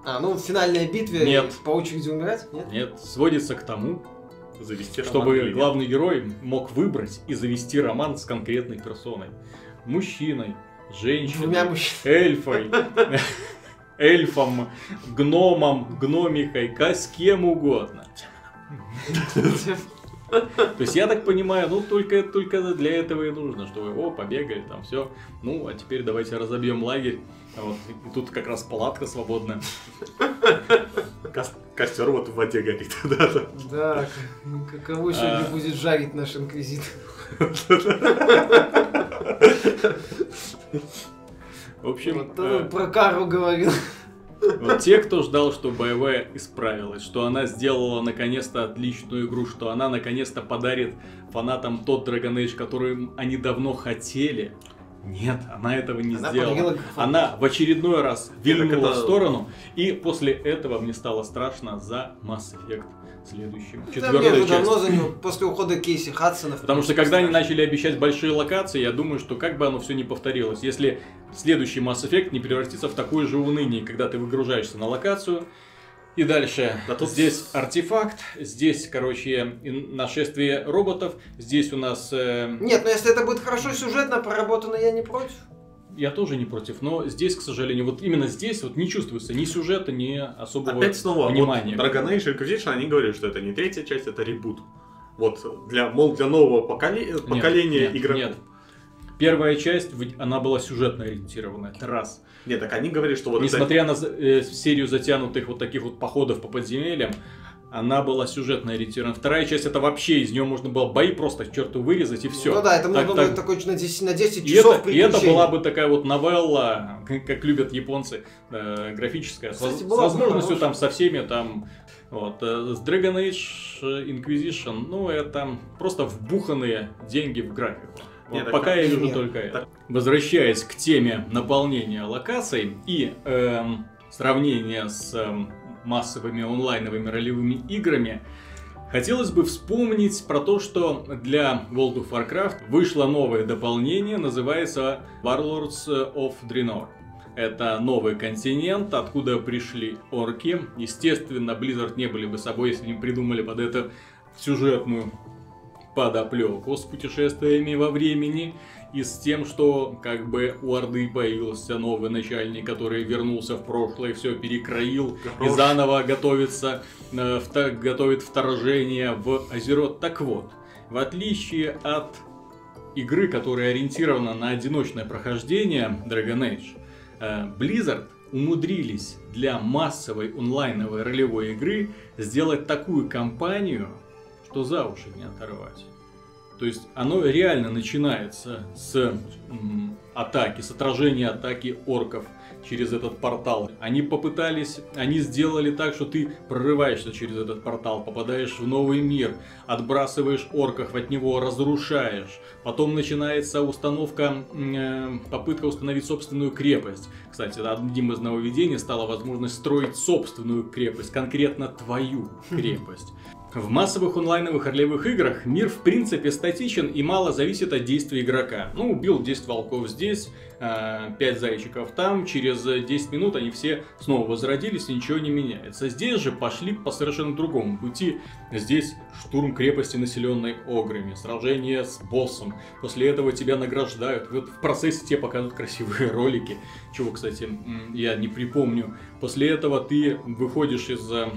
А, ну в финальной битве Нет. по очереди умирать? Нет? нет, сводится к тому, Завести роман чтобы или нет. главный герой мог выбрать и завести роман с конкретной персоной. Мужчиной, женщиной, Двумя мужчинами. эльфой, эльфом, гномом, гномикой, с кем угодно. То есть я так понимаю, ну только, только для этого и нужно, чтобы о, побегали, там все. Ну, а теперь давайте разобьем лагерь. А Вот, и тут как раз палатка свободная. [LAUGHS] Кос- Костер вот в воде горит. [LAUGHS] да, да. Да, к- каково сегодня А. будет жарить наш инквизитор? В общем, Вот э, он про Кару говорил. Вот те, кто ждал, что БВ исправилась, что она сделала наконец-то отличную игру, что она наконец-то подарит фанатам тот Dragon Age, который они давно хотели. Нет, она этого не Она сделала. Она в очередной раз вильнула это- в сторону, и после этого мне стало страшно за Mass Effect следующим. Да, Четвертая уже часть. давно за него, после ухода Кейси Хадсона. Потому что когда они начали обещать большие локации, я думаю, что как бы оно все не повторилось. Если следующий Mass Effect не превратится в такое же уныние, когда ты выгружаешься на локацию, и дальше Да тут- здесь артефакт, здесь, короче, нашествие роботов, здесь у нас... э, Нет, но если это будет хорошо сюжетно проработано, я не против. я тоже не против, но здесь, к сожалению, вот именно здесь вот не чувствуется ни сюжета, ни особого Опять снова, внимания. вот Dragon Age Inquisition, они говорили, что это не третья часть, это ребут. Вот, для, мол, для нового поколе- Нет, поколения нет, игроков. Нет. Первая часть, она была сюжетно ориентирована, это раз. Нет, так они говорили, что вот это- Несмотря на за- э, серию затянутых вот таких вот походов по подземельям, она была сюжетно ориентирована. Вторая часть это вообще из нее можно было бои просто к черту вырезать и все. Ну да, это можно было такой на 10, на 10 И часов это, и это была бы такая вот новелла, как, [LAUGHS] как любят японцы, э, графическая, с, Кстати, с была бы возможностью там со всеми там. Вот. э, С Dragon Age Inquisition, ну это просто вбуханные деньги в графику. Вот Не, так пока я вижу нет. только это. Так. Возвращаясь к теме наполнения локаций и эм, сравнения с эм, массовыми онлайновыми ролевыми играми, хотелось бы вспомнить про то, что для World of Warcraft вышло новое дополнение, называется Warlords of Draenor. Это новый континент, откуда пришли орки. Естественно, Blizzard не были бы собой, если не придумали под это сюжетную подоплеку с путешествиями во времени и с тем, что как бы у Орды появился новый начальник, который вернулся в прошлое, все перекроил и Хорош. заново готовится, э, вта- готовит вторжение в Азерот. Так вот, в отличие от игры, которая ориентирована на одиночное прохождение Dragon Age, э, Blizzard умудрились для массовой онлайновой ролевой игры сделать такую кампанию, что за уши не оторвать. То есть оно реально начинается с атаки, с отражения атаки орков. через этот портал. Они попытались, они сделали так, что ты прорываешься через этот портал, попадаешь в новый мир, отбрасываешь орков, от него разрушаешь. Потом начинается установка, э, попытка установить собственную крепость. Кстати, одним из нововведений стала возможность строить собственную крепость, конкретно твою [LAUGHS] крепость. В массовых онлайновых ролевых играх мир в принципе статичен и мало зависит от действий игрока. Ну, убил 10 волков здесь, 5 э, зайчиков там, через 10 минут они все снова возродились и ничего не меняется. Здесь же пошли по совершенно другому пути. Здесь штурм крепости, населенной ограми, сражение с боссом. После этого тебя награждают. Вот в процессе тебе показывают красивые ролики, чего, кстати, я не припомню. После этого ты выходишь из э,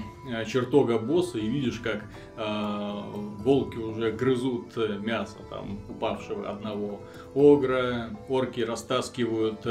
чертога босса и видишь, как э, волки уже грызут мясо там упавшего одного огра, орки растаскивают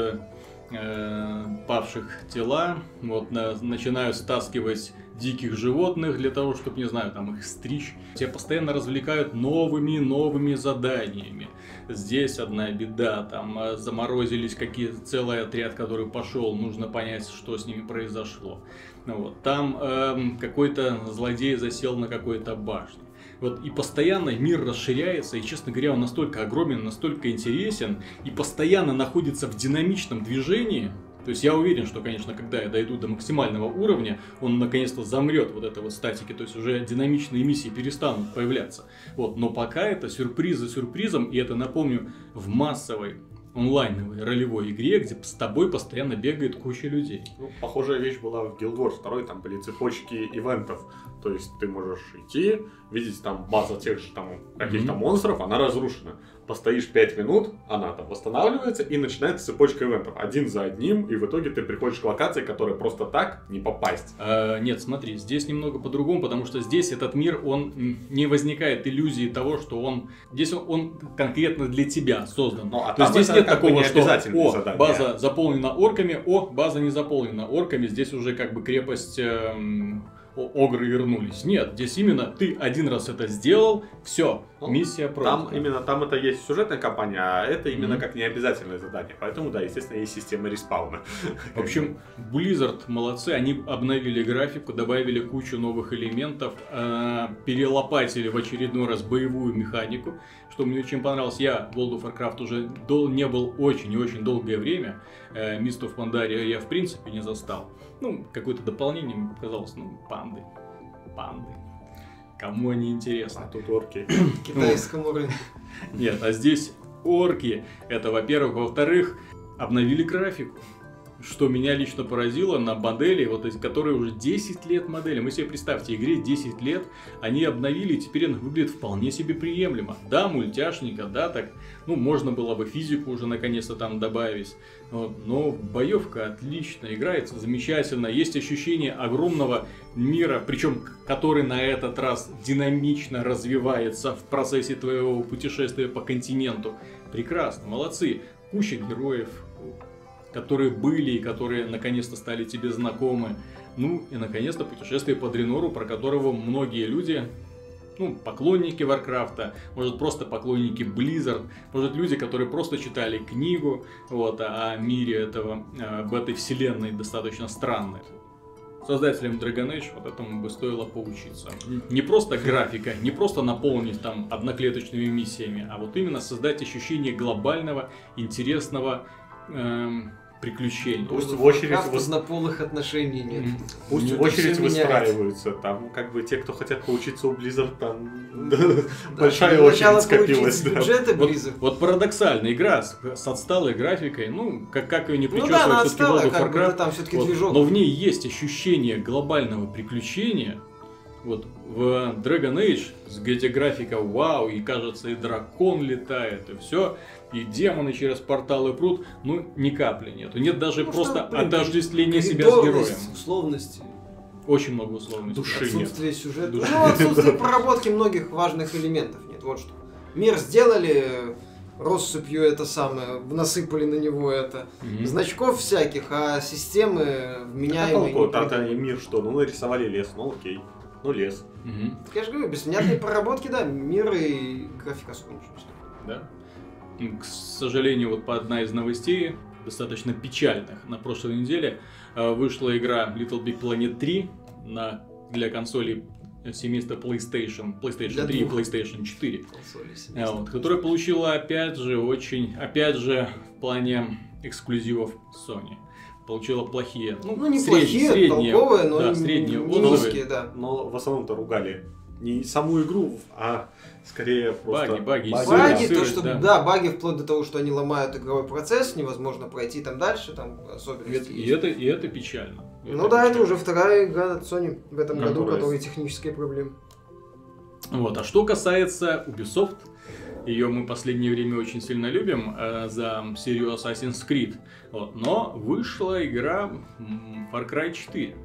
э, павших тела, вот на, начинают стаскивать диких животных для того, чтобы, не знаю, там их стричь. Тебя постоянно развлекают новыми новыми заданиями. Здесь одна беда, там э, заморозились какие целый отряд, который пошел, нужно понять, что с ними произошло. Вот. Там э, какой-то злодей засел на какой-то башне. Вот, и постоянно мир расширяется, и, честно говоря, он настолько огромен, настолько интересен, и постоянно находится в динамичном движении. То есть я уверен, что, конечно, когда я дойду до максимального уровня, он наконец-то замрет вот это вот статики, то есть уже динамичные миссии перестанут появляться. Вот, но пока это сюрприз за сюрпризом, и это, напомню, в массовой онлайновой ролевой игре, где с тобой постоянно бегает куча людей. Ну, похожая вещь была в Guild Wars 2, там были цепочки ивентов. То есть ты можешь идти, видеть там база тех же там каких-то mm-hmm. монстров, она разрушена постоишь 5 минут, она там восстанавливается, и начинается цепочка ивентов. Один за одним, и в итоге ты приходишь к локации, которая просто так не попасть. А, нет, смотри, здесь немного по-другому, потому что здесь этот мир, он не возникает иллюзии того, что он... Здесь он, он конкретно для тебя создан. Ну, а То есть здесь нет такого, что о, задание. база заполнена орками, о, база не заполнена орками, здесь уже как бы крепость... Эм огры вернулись. Нет, здесь именно ты один раз это сделал, все, ну, миссия пройдена. Там именно там это есть сюжетная кампания, а это именно mm-hmm. как необязательное задание. Поэтому, да, естественно, есть система респауна. В общем, Blizzard молодцы, они обновили графику, добавили кучу новых элементов, э, перелопатили в очередной раз боевую механику, что мне очень понравилось. Я в World of Warcraft уже дол- не был очень и очень долгое время. Э, Mist of Pandaria я в принципе не застал. Ну, какое-то дополнение мне показалось, ну, панды. Панды. Кому они интересны? А тут орки. [CLEARS THROAT] Китайскому рынку. Нет, а здесь орки. Это, во-первых. Во-вторых, обновили графику что меня лично поразило на модели, вот которые уже 10 лет модели. Мы себе представьте, игре 10 лет, они обновили, теперь она выглядит вполне себе приемлемо. Да, мультяшника, да, так, ну, можно было бы физику уже наконец-то там добавить. Вот, но боевка отлично, играется замечательно. Есть ощущение огромного мира, причем который на этот раз динамично развивается в процессе твоего путешествия по континенту. Прекрасно, молодцы. Куча героев, которые были и которые наконец-то стали тебе знакомы. Ну и наконец-то путешествие по Дренору, про которого многие люди ну, поклонники Варкрафта, может просто поклонники Blizzard, может люди, которые просто читали книгу вот, о мире этого, об этой вселенной достаточно странной. Создателям Dragon Age вот этому бы стоило поучиться. Не просто графика, не просто наполнить там одноклеточными миссиями, а вот именно создать ощущение глобального, интересного, эм, приключений. Пусть в очередь в однополых отношений нет. Пусть в очередь выстраиваются. Там как бы те, кто хотят поучиться у Blizzard, там [LAUGHS] большая очередь скопилась. Бюджеты Blizzard. Вот парадоксально, игра с отсталой графикой, ну, как, как ее не причесывать, ну, да, все-таки World of Warcraft. Там все-таки движок. Но в ней есть ощущение глобального приключения, вот в Dragon Age, где графика вау, и кажется, и дракон летает, и все, и демоны через порталы прут, ну, ни капли нету. Нет даже ну, просто что, отождествления себя с героем. условности. Очень много условностей. Души отсутствие нет. сюжета. Души. Ну, отсутствие [LAUGHS] проработки многих важных элементов нет. Вот что. Мир сделали, россыпью это самое, насыпали на него это, mm значков всяких, а системы вменяемые. А толку, не мир что? Ну, нарисовали лес, ну окей. Ну, лес. Угу. Я же говорю, без внятной проработки, да, мир и графика особо Да. К сожалению, вот по одна из новостей достаточно печальных. На прошлой неделе э, вышла игра Little Big Planet 3 на, для консолей семейства PlayStation, PlayStation Для 3 и. PlayStation 4. Консоли А, семейства. вот, которая получила опять же очень, опять же в плане эксклюзивов Sony. Получила плохие, ну, Ну, не сред- плохие, средние, толковые, но да, не- средние не отзывы. низкие, да. Но в основном-то ругали не саму игру, а скорее просто... Баги, баги, баги. Баги, сыры, то, что, да. да. баги вплоть до того, что они ломают игровой процесс, невозможно пройти там дальше, там И особенности это, и есть. это, и это печально. Ну да, это уже вторая игра от Sony в этом году, Которая- которой технические проблемы. Вот. А что касается Ubisoft, ее мы в последнее время очень сильно любим э, за серию Assassin's Creed. Вот. Но вышла игра Far Cry 4.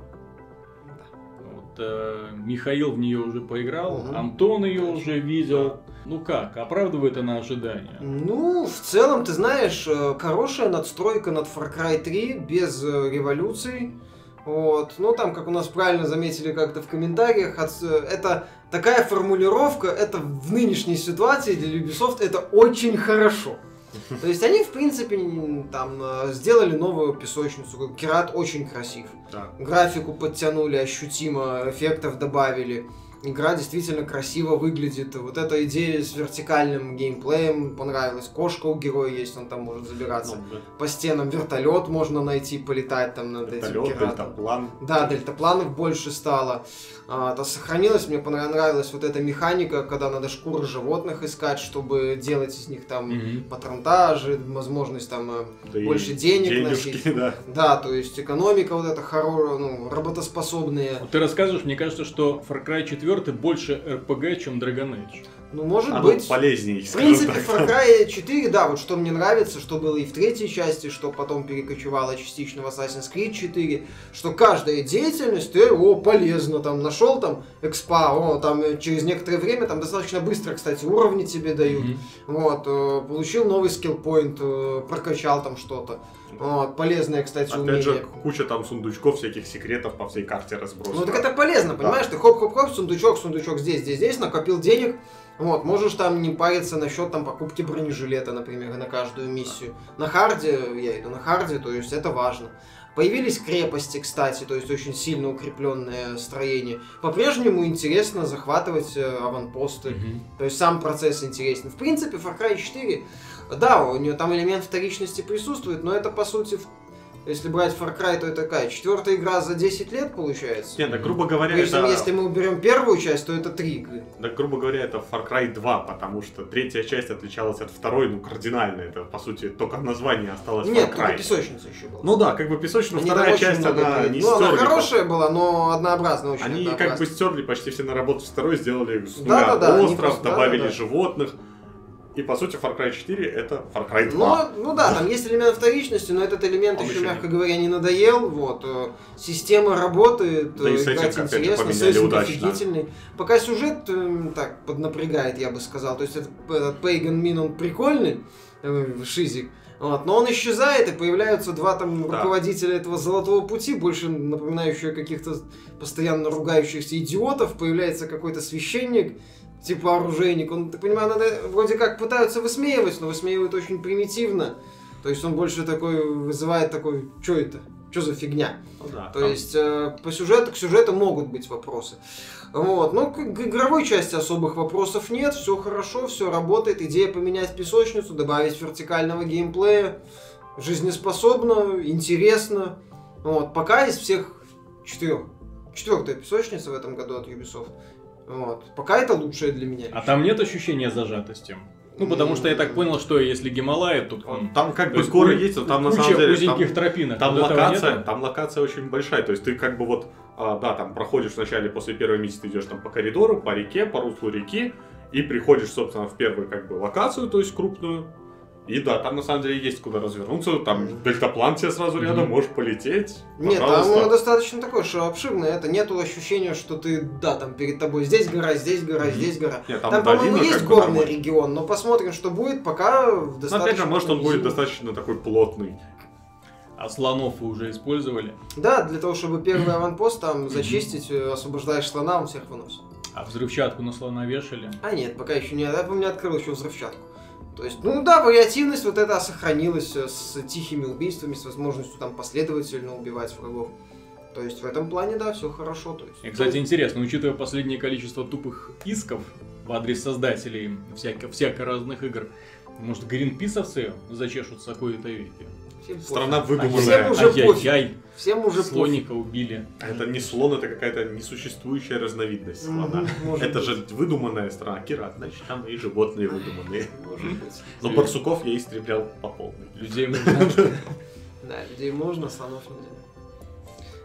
Вот, э, Михаил в нее уже поиграл, Мгм. Антон ее уже видел. Ну как, оправдывает она ожидания? Ну, в целом, ты знаешь, э, хорошая надстройка над Far Cry 3 без э, революций. Вот. Ну, там, как у нас правильно заметили как-то в комментариях, э, это такая формулировка, это в нынешней ситуации для Ubisoft это очень хорошо. [LAUGHS] То есть они, в принципе, там э, сделали новую песочницу. Керат очень красив. Да. Графику подтянули ощутимо, эффектов добавили. Игра действительно красиво выглядит. Вот эта идея с вертикальным геймплеем понравилась. Кошка у героя есть, он там может забираться. Ну, да. По стенам вертолет можно найти, полетать там над этим Вертолет, кератом. дельтаплан. Да, дельтапланов больше стало. А, то сохранилась, мне понравилась вот эта механика, когда надо шкуры животных искать, чтобы делать из них там Мгм. патронтажи, возможность там э, Да больше денег денежки, носить. да. Да, то есть экономика вот эта хоро, ну, работоспособная. Вот ты рассказываешь, мне кажется, что Far Cry 4 больше RPG, чем Dragon Age. Ну, может Оно быть. полезнее, В принципе, так. Far Cry 4, да, вот что мне нравится, что было и в третьей части, что потом перекочевало частично в Assassin's Creed 4, что каждая деятельность, ты, о, полезно, там, нашел там экспа, о, там, э, через некоторое время, там, достаточно быстро, кстати, уровни тебе дают, Мгм. вот, э, получил новый skill point, э, прокачал там что-то, вот, полезное, кстати, умение. Опять же, куча там сундучков, всяких секретов по всей карте разбросано. Ну так это полезно, понимаешь? Ты хоп-хоп-хоп, сундучок, сундучок здесь, здесь, здесь, накопил денег. Вот, можешь там не париться насчет там покупки бронежилета, например, на каждую миссию. На харде, я иду на харде, то есть это важно. Появились крепости, кстати, то есть очень сильно укрепленное строение. По-прежнему интересно захватывать э, аванпосты. Мгм. То есть сам процесс интересен. В принципе, Far Cry 4, да, у нее там элемент вторичности присутствует, но это по сути, если брать Far Cry, то это такая четвертая игра за 10 лет получается. Нет, да, грубо говоря, Прежде это... если мы уберем первую часть, то это три игры. Да, грубо говоря, это Far Cry 2, потому что третья часть отличалась от второй, ну, кардинально. Это, по сути, только название осталось Нет, Far Cry. песочница еще была. Ну да, как бы песочная Они вторая часть, она делали. не Ну, она хорошая была, но однообразная очень Они как бы однообразная. стерли почти все наработки второй, сделали с Да, нуля да, да, они остров, просто- да, добавили да, да. животных. И по сути Far Cry 4 это Far Cry 2. Ну, ну да, там есть элемент вторичности, но этот элемент Он еще, еще мягко говоря, не надоел. Вот. э, Система работает, Да э, играть интересно, удачно. офигительный. Пока сюжет э, так поднапрягает, я бы сказал. То есть этот, этот Пейган Мин, он прикольный, Шизик. Вот, но он исчезает, и появляются два там Да. руководителя этого золотого пути, больше напоминающие каких-то постоянно ругающихся идиотов. Появляется какой-то священник, типа оружейник. Он, ты понимаешь, надо, вроде как пытаются высмеивать, но высмеивают очень примитивно. То есть он больше такой вызывает такой, что это? Что за фигня? Ну да, То там- есть э, по сюжету, к сюжету могут быть вопросы. Вот. Но к, к игровой части особых вопросов нет, все хорошо, все работает. Идея поменять песочницу, добавить вертикального геймплея, жизнеспособно, интересно. Вот. Пока из всех четырех. Четвертая песочница в этом году от Ubisoft. Вот. Пока это лучшее для меня. А там нет ощущения зажатости? Ну, потому что я так понял, что если Гималай, то Там как то бы горы есть, но там на самом деле... узеньких там- тропинок. Там локация, там локация очень большая, то есть ты как бы вот, а, да, там проходишь вначале после первой миссии, ты идешь там по коридору, по реке, по руслу реки, и приходишь, собственно, в первую как бы локацию, то есть крупную, и да, там на самом деле есть куда развернуться, там дельтаплан тебе сразу рядом, можешь полететь, Нет, пожалуйста. там достаточно такое, что обширное. Это нету ощущения, что ты, да, там перед тобой здесь гора, здесь гора, Мгм. здесь гора. Нет, Там, там, по-моему, есть бы горный нормально. регион, но посмотрим, что будет, пока Но достаточно... опять же, может он будет достаточно такой плотный. А слонов вы уже использовали? Да, для того, чтобы первый [CLEARS THROAT] аванпост там зачистить, э, освобождаешь слона, он всех выносит. А взрывчатку на слона вешали? А нет, пока еще не... Я помню, открыл еще взрывчатку. То есть, ну да, вариативность вот эта сохранилась э, с тихими убийствами, с возможностью там последовательно убивать врагов. То есть в этом плане, да, все хорошо. То есть, И, кстати, интересно, учитывая последнее количество тупых исков в адрес создателей всяко, всяко разных игр, может, гринписовцы зачешут с какой-то веки? Всем пофиг. Страна Всем выдуманная. уже пофиг. Ай-яй-яй, Всем уже пофиг. слоника убили. А Это не слон, это какая-то несуществующая разновидность слона. может Это быть. же выдуманная страна. Кира, значит, там и животные выдуманные. Может быть. Но барсуков я истреблял по полной. Людей [LAUGHS] можно. Да, людей можно, слонов нельзя.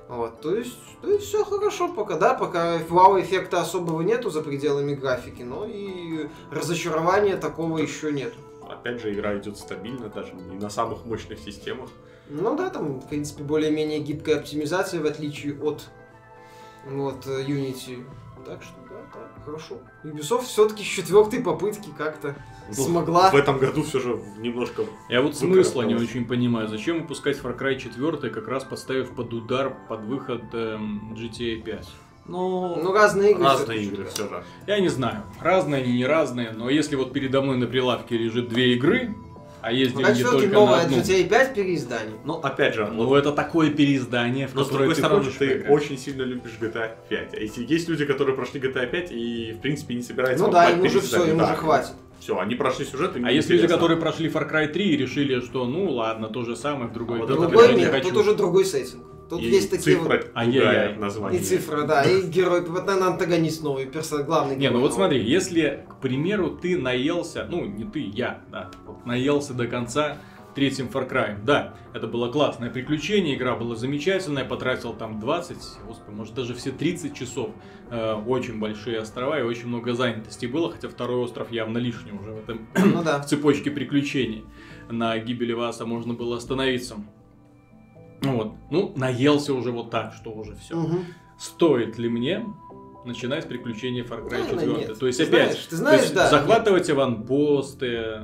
Вот, то есть, то есть все хорошо пока, да, пока вау-эффекта особого нету за пределами графики, но и разочарования такого еще нету. Опять же, игра идет стабильно, даже не на самых мощных системах. Ну да, там, в принципе, более-менее гибкая оптимизация, в отличие от вот, э, Unity. Так что, да, да, хорошо. Ubisoft все-таки с четвертой попытки как-то Ну, смогла. В этом году все же немножко... Я вот смысла не очень понимаю. Зачем выпускать Far Cry 4, как раз подставив под удар, под выход эм, GTA 5? Ну, Ну, разные игры. разные игры все же. Я не знаю, разные они, не разные, но если вот передо мной на прилавке лежит две игры, а есть Ну, деньги все-таки только на новое одну, GTA 5 переиздание. Ну, опять же, ну вот это такое переиздание, в Но с другой ты стороны, ты поиграть. очень сильно любишь GTA 5. А если есть люди, которые прошли GTA 5 и, в принципе, не собираются Ну да, им уже все, им да. уже хватит. Все, они прошли сюжет, им А есть люди, которые прошли Far Cry 3 и решили, что ну ладно, то же самое в другой А вот Другой мир, тут уже другой сеттинг. Тут И есть такие цифра вот... Другая название. И цифра, да, и герой, вот, наверное, антагонист новый, персонаж, главный Не, ну герой вот смотри, если, к примеру, ты наелся, ну не ты, я, да, вот наелся до конца третьим Far Cry. Да, это было классное приключение, игра была замечательная, потратил там 20, господи, может даже все 30 часов. Э, очень большие острова и очень много занятости было, хотя второй остров явно лишний уже в этом Ну да. [COUGHS] в цепочке приключений. На гибели Васа можно было остановиться. Ну Вот. Ну, наелся уже вот так, что уже все. Мгм. Стоит ли мне начинать приключения Far Cry Наверное, 4? нет. То есть Ты опять, знаешь, ты знаешь, есть да, захватывать аванпосты, э,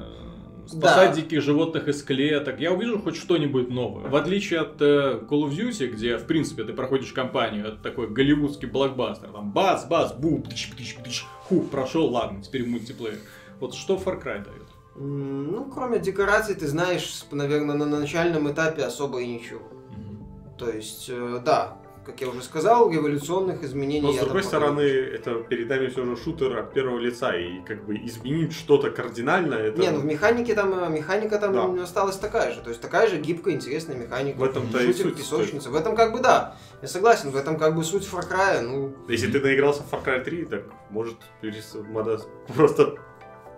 спасать диких животных из клеток. Я увижу хоть что-нибудь новое. В отличие от э, Call of Duty, где, в принципе, ты проходишь кампанию, это такой голливудский блокбастер. Там бац, бац, бум, тыч, тыч, тыч, хух, прошел, ладно, теперь мультиплеер. Вот что Far Cry дает? Ну, кроме декораций, ты знаешь, наверное, на начальном этапе особо и ничего. То есть, э, да, как я уже сказал, революционных изменений Но с другой стороны, это перед нами все же шутер от первого лица, и как бы изменить что-то кардинально, это Не, ну в механике там, э, механика там Да. осталась такая же. То есть такая же гибкая, интересная механика. в этом-то и суть. песочница. В этом как бы да. Я согласен, в этом как бы суть Far Cry. Ну, Если ты наигрался в Far Cry 3, так может просто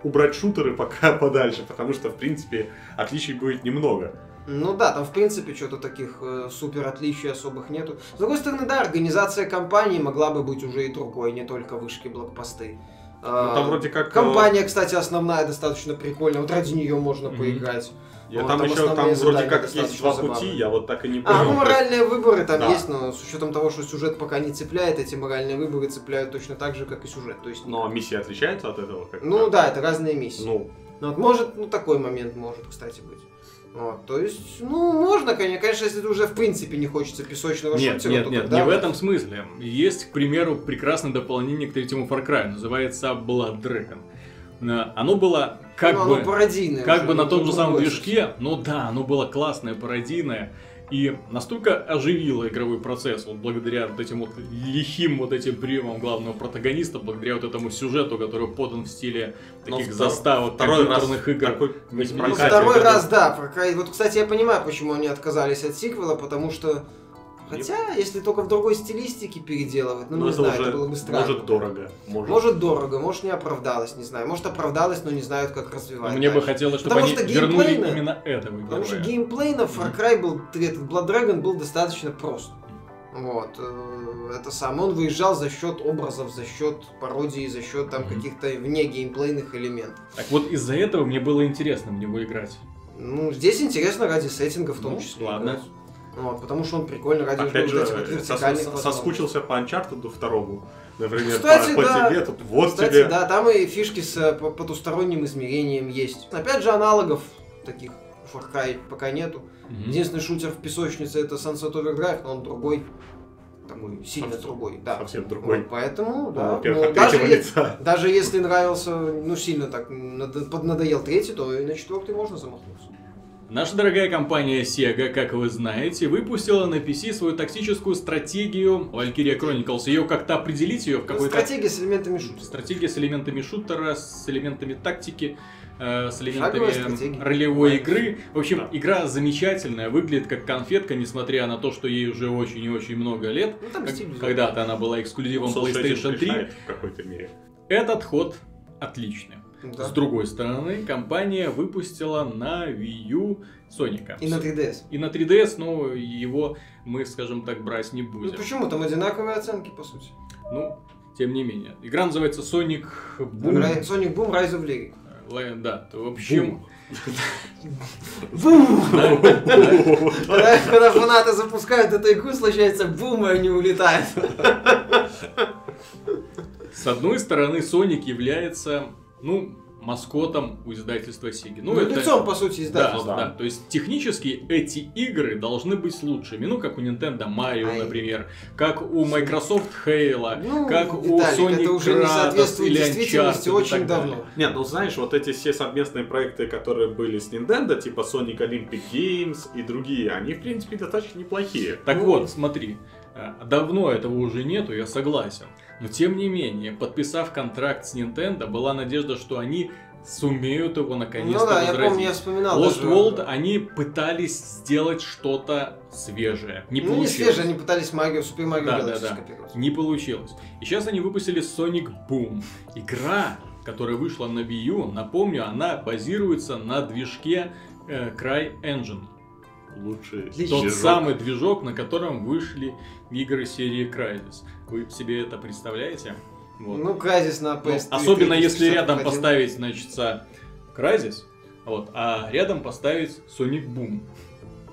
убрать шутеры пока [LAUGHS] подальше, потому что, в принципе, отличий будет немного. Ну да, там в принципе что-то таких э, супер отличий особых нету. С другой стороны, да, организация компании могла бы быть уже и другой, не только вышки блокпосты. Ну, А, там вроде как... э, Компания, кстати, основная достаточно прикольная. Вот ради нее можно Мгм. поиграть. Я Вот там, там еще, там вроде как есть два забавные. пути, я вот так и не понял. А, ну есть- моральные выборы там Да. есть, но с учетом того, что сюжет пока не цепляет, эти моральные выборы цепляют точно так же, как и сюжет. То есть, Но миссия отличается от этого? Как ну да, это разные миссии. Ну, Ну, вот может, ну такой момент может, кстати, быть. Вот, то есть, ну, можно, конечно, если ты уже в принципе не хочется песочного Нет, шутера, нет, нет, тогда не в этом смысле. Есть, к примеру, прекрасное дополнение к третьему Far Cry, называется Blood Dragon. Э, Оно было как Ну, бы... Как уже, бы на ну, том же самом движке, но да, оно было классное, пародийное. И настолько оживило игровой процесс, вот благодаря вот этим вот лихим вот этим приемам главного протагониста, благодаря вот этому сюжету, который подан в стиле но таких втор- заставок второй раз компьютерных игр. такой в не 80-х. Ну, второй раз, да. Вот, кстати, я понимаю, почему они отказались от сиквела, потому что... Хотя, если только в другой стилистике переделывать, ну, Ну, не это знаю, уже это было бы странно. может дорого. Может, Может дорого, может не оправдалось, не знаю. Может оправдалось, но не знают, как развивать. Мне бы дальше. хотелось, чтобы Потому они что вернули именно этого Потому что геймплей на Far Cry был, этот Blood Dragon был достаточно прост. Вот. э, Это сам. Он выезжал за счет образов, за счет пародии, за счет там каких-то вне геймплейных элементов. Так вот из-за этого мне было интересно в него играть. Ну, здесь интересно ради сеттинга в том Ну, числе. ладно. играть. Вот, потому что он прикольно ради Опять же, вот сос- вертикальных сос- возможностей. соскучился по Uncharted второму. Например, Кстати, по, по да. тебе, тут вот Кстати, тебе. да, там и фишки с э, по- потусторонним измерением есть. Опять же, аналогов таких у Far Cry пока нету. Мгм. Единственный шутер в песочнице это Sunset Overdrive, но он другой. такой сильно Совсем- другой. Да. Совсем другой. Вот, поэтому, Ну, да. ну, даже, третьего е- лица. даже если нравился, ну, сильно так надо- поднадоел третий, то и на четвертый можно замахнуться. Наша дорогая компания Sega, как вы знаете, выпустила на PC свою тактическую стратегию Valkyria Chronicles. Ее как-то определить ее в какой-то... Стратегия с элементами шутера. Стратегия с элементами шутера, с элементами тактики, э, с элементами ролевой игры. В общем, Да. игра замечательная, выглядит как конфетка, несмотря на то, что ей уже очень и очень много лет. Ну, там Как-. Когда-то она была эксклюзивом Ну, PlayStation 3. решает В какой-то мере. Этот ход отличный. Да. С другой стороны, компания выпустила на Wii U Соника. И на 3DS. И на 3DS, но его мы, скажем так, брать не Ну будем. почему? Там одинаковые оценки, по сути. Ну, тем не менее. Игра называется Sonic Boom. Ра- Sonic Boom Rise of Lyric. Да, в общем... Бум! да, да. Когда, фанаты запускают эту игру, случается бум, и они улетают. С одной стороны, Sonic является, ну, маскотом у издательства Sega. Ну, Ну, это... лицом, по сути, Да, издательства. да, да. то есть технически эти игры должны быть лучшими. Ну, как у Nintendo Mario, Ай. например, как у Microsoft Halo, Ну, как у Виталик, Sonic это уже не Kratos соответствует или действительности Uncharted очень так далее. давно. Нет, ну знаешь, вот эти все совместные проекты, которые были с Nintendo, типа Sonic Olympic Games и другие, они, в принципе, достаточно неплохие. Так Ну. вот, смотри, э, давно этого уже нету, я согласен. Но тем не менее, подписав контракт с Nintendo, была надежда, что они сумеют его наконец-то Ну да, я возродить. помню, я вспоминал. Lost даже- World, они пытались сделать что-то свежее. Не ну, не получилось. свежие, они пытались Магию, Супер Марио Да, Galaxy да, да. скопировать. Не получилось. И сейчас они выпустили Sonic Boom. Игра, которая вышла на Wii U, напомню, она базируется на движке э, CryEngine. Лучший Отлично. Тот движок. самый движок, на котором вышли игры серии Crysis. Вы себе это представляете? Вот. Ну, Crysis на Ну, PS3. особенно если 360 рядом выходил. поставить, значит, Crysis, вот, а рядом поставить Sonic Boom.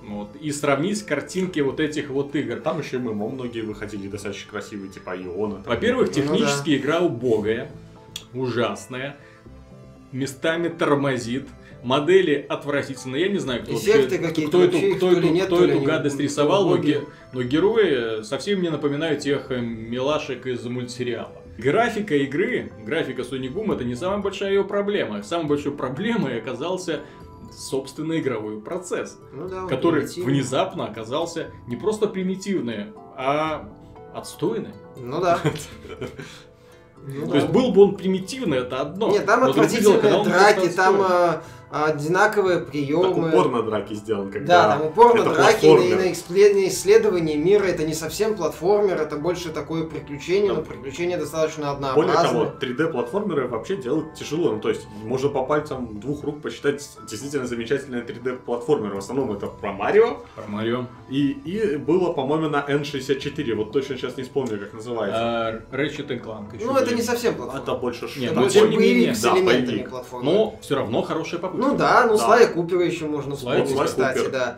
Вот, и сравнить картинки вот этих вот игр. Там еще и ММО многие выходили достаточно красивые, типа Иона. Во-первых, Ну технически игра убогая, ужасная, местами тормозит, модели отвратительные. Я не знаю, кто, Эффекты вообще- кто, эту, вообще кто эту- нет, кто эту гадость рисовал, но, ге- но герои совсем не напоминают тех э, милашек из мультсериала. Графика игры, графика Sonic Boom, это не самая большая ее проблема. Самой большой проблемой оказался собственный игровой процесс Ну да, который примитивный. внезапно оказался не просто примитивный, а отстойный. Ну да. [LAUGHS] Ну То да. есть был бы он примитивный, это одно. Нет, там отвратительные драки, там э, одинаковые Так приемы. упор на драки сделан, когда Да, там упор на драки, и на, на на исследование мира. Это не совсем платформер, это больше такое приключение, Да. но приключение достаточно Более однообразное. того, 3D-платформеры вообще делать тяжело. Ну, то есть, можно по пальцам двух рук посчитать действительно замечательные 3D-платформеры. В основном это про Марио. Про Марио. И, и было, по-моему, на N64. Вот точно сейчас не вспомню, как называется. А, Ratchet Clank. Ну, это не совсем платформер. это больше Нет, Это ну, больше тем не боевик менее, с да, платформы. Но все равно хорошая попытка. Ну да, ну Да. Слая Купера еще можно вспомнить, Купер. кстати, Купер. да.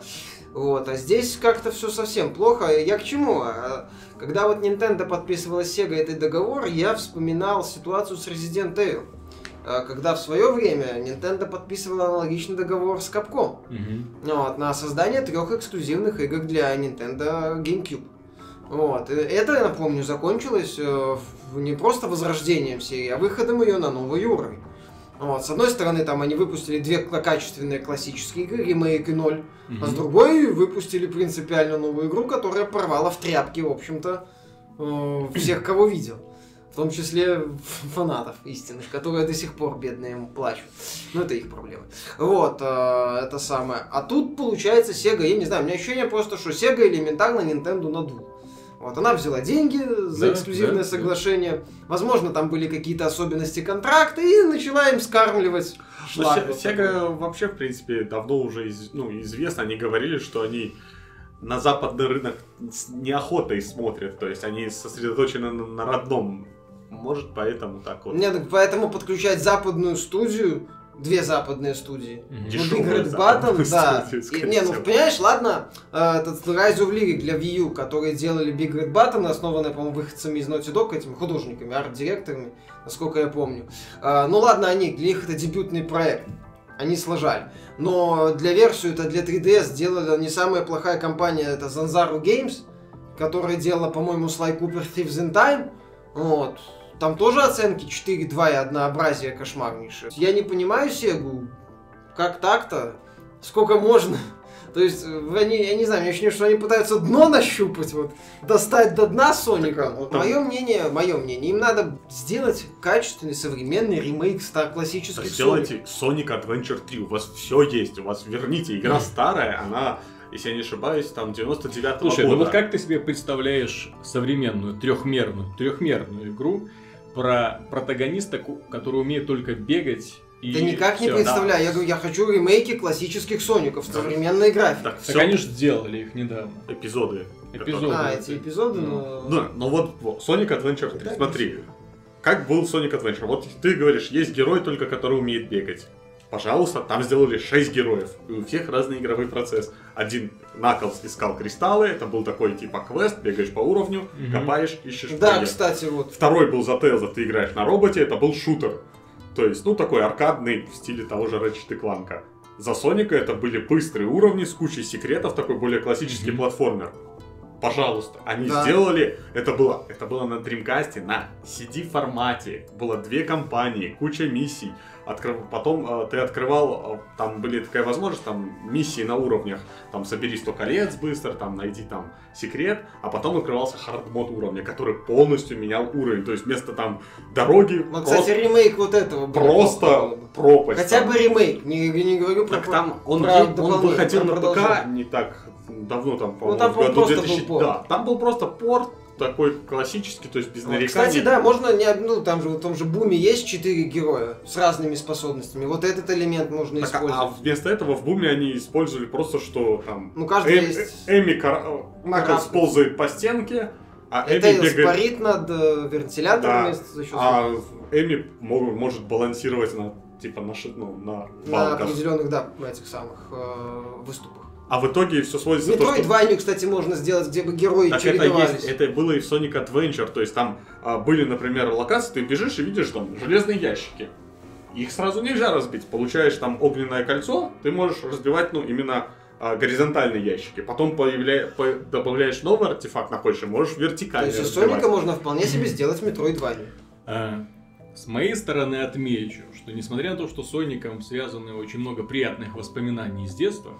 Вот, а здесь как-то все совсем плохо. Я к чему? А, Когда вот Nintendo подписывала Sega этот договор, я вспоминал ситуацию с Resident Evil. А, Когда в свое время Nintendo подписывала аналогичный договор с Capcom. Мгм. Вот, на создание трех эксклюзивных игр для Nintendo GameCube. Вот. и Это, я напомню, закончилось э, не просто возрождением серии, а выходом ее на новый уровень. Вот. С одной стороны, там они выпустили две качественные классические игры, ремейк и ноль, а с другой выпустили принципиально новую игру, которая порвала в тряпки, в общем-то, э, всех, кого видел. В том числе [LAUGHS] фанатов истинных, которые до сих пор бедные ему плачут. Ну, это их проблемы. Вот, э, это самое. А тут, получается, Sega, я не знаю, у меня ощущение просто, что Sega элементарно Nintendo надул. Вот, она взяла деньги за Да, эксклюзивное да, да. соглашение. Возможно, там были какие-то особенности контракта, и начала им скармливать Но шлак. Се- вот Sega такой. вообще, в принципе, давно уже из- ну, известно. Они говорили, что они на западный рынок с неохотой смотрят. То есть они сосредоточены на, на родном. Может, поэтому так вот. Нет, так поэтому подключать западную студию, две западные студии. Ну, Red западную Button, да. И- не, ну понимаешь, ладно, э, этот Rise of Lyric для Wii U, которые делали Big Red Button, основанные, по-моему, выходцами из Naughty Dog, этими художниками, арт-директорами, насколько я помню. Э, ну ладно, они, для них это дебютный проект. Они сложали. Но для версию это для 3DS сделала не самая плохая компания, это Zanzaru Games, которая делала, по-моему, Sly Cooper Thieves in Time. Вот. Там тоже оценки 4-2 и однообразие кошмарнейшее. Я не понимаю Сегу, как так-то? Сколько можно? [LAUGHS] То есть, э, они, я не знаю, мне ощущение, что они пытаются дно нащупать, вот, достать до дна Соника. Так, Вот там- мое мнение, мое мнение, им надо сделать качественный современный ремейк стар Да классических Сделайте Sonic Adventure 3, у вас все есть, у вас верните, игра старая, она, если я не ошибаюсь, там 99 Слушай, года. ну вот как ты себе представляешь современную трехмерную, трехмерную игру про протагониста, который умеет только бегать и Да никак не всё? представляю. Я говорю, я хочу ремейки классических Соников в Да. современной графике. Так, Так они же сделали их недавно. эпизоды. Эпизоды. а, эти эпизоды, Ну. ну... Да, ну вот, вот, Sonic Adventure 3, Да, смотри. Как был Sonic Adventure? Вот ты говоришь, есть герой только, который умеет бегать. Пожалуйста, там сделали 6 героев. И у всех разный игровой процесс. Один Наклз искал кристаллы, это был такой типа квест, бегаешь по уровню, Мгм. копаешь, ищешь Да, фрагмент. кстати, вот. Второй был за Тейлза, ты играешь на роботе, это был шутер. То есть, ну, такой аркадный в стиле того же Ratchet и Clank. За Соника это были быстрые уровни с кучей секретов, такой более классический Мгм. платформер. Пожалуйста, они Да. сделали, это было, это было на Dreamcast, на CD формате, было две компании, куча миссий, Открыв- потом э, ты открывал, э, там были такая возможность, там миссии на уровнях, там собери 100 колец быстро, там найди там секрет, а потом открывался хардмод уровня, который полностью менял уровень, то есть вместо там дороги Ну, просто, кстати, ремейк вот этого. был. просто пропасть. Хотя там. бы ремейк, не, не говорю про... Так там он, про он дополнение, выходил на ПК не так давно, там, по-моему, Ну, там, в году просто был 2000. порт. Да, там был просто порт такой классический, то есть без нареканий. Кстати, да, можно не ну там же в том же буме есть четыре героя с разными способностями. Вот этот элемент можно Так, а- использовать. а вместо этого в буме они использовали просто, что там Ну каждый Эм- есть. Эми кар... Карабкается. ползает по стенке, а Это Эми бегает... спарит над э, вентиляторами Да. счет А Эми мо- может балансировать на типа на, ну, на на определенных, да, этих самых э, выступах. А в итоге все сводится к тому, что... Кстати, можно сделать, где бы герои Так это есть, это было и в Sonic Adventure, то есть там а, были, например, локации, ты бежишь и видишь там железные ящики. Их сразу нельзя разбить. Получаешь там огненное кольцо, ты можешь разбивать, ну, именно а, горизонтальные ящики. Потом появля... по- добавляешь новый артефакт, находишь, и можешь То вертикально есть из. Соника можно вполне себе сделать Метроидванию. А, С моей стороны отмечу, что несмотря на то, что с Соником связаны очень много приятных воспоминаний из детства,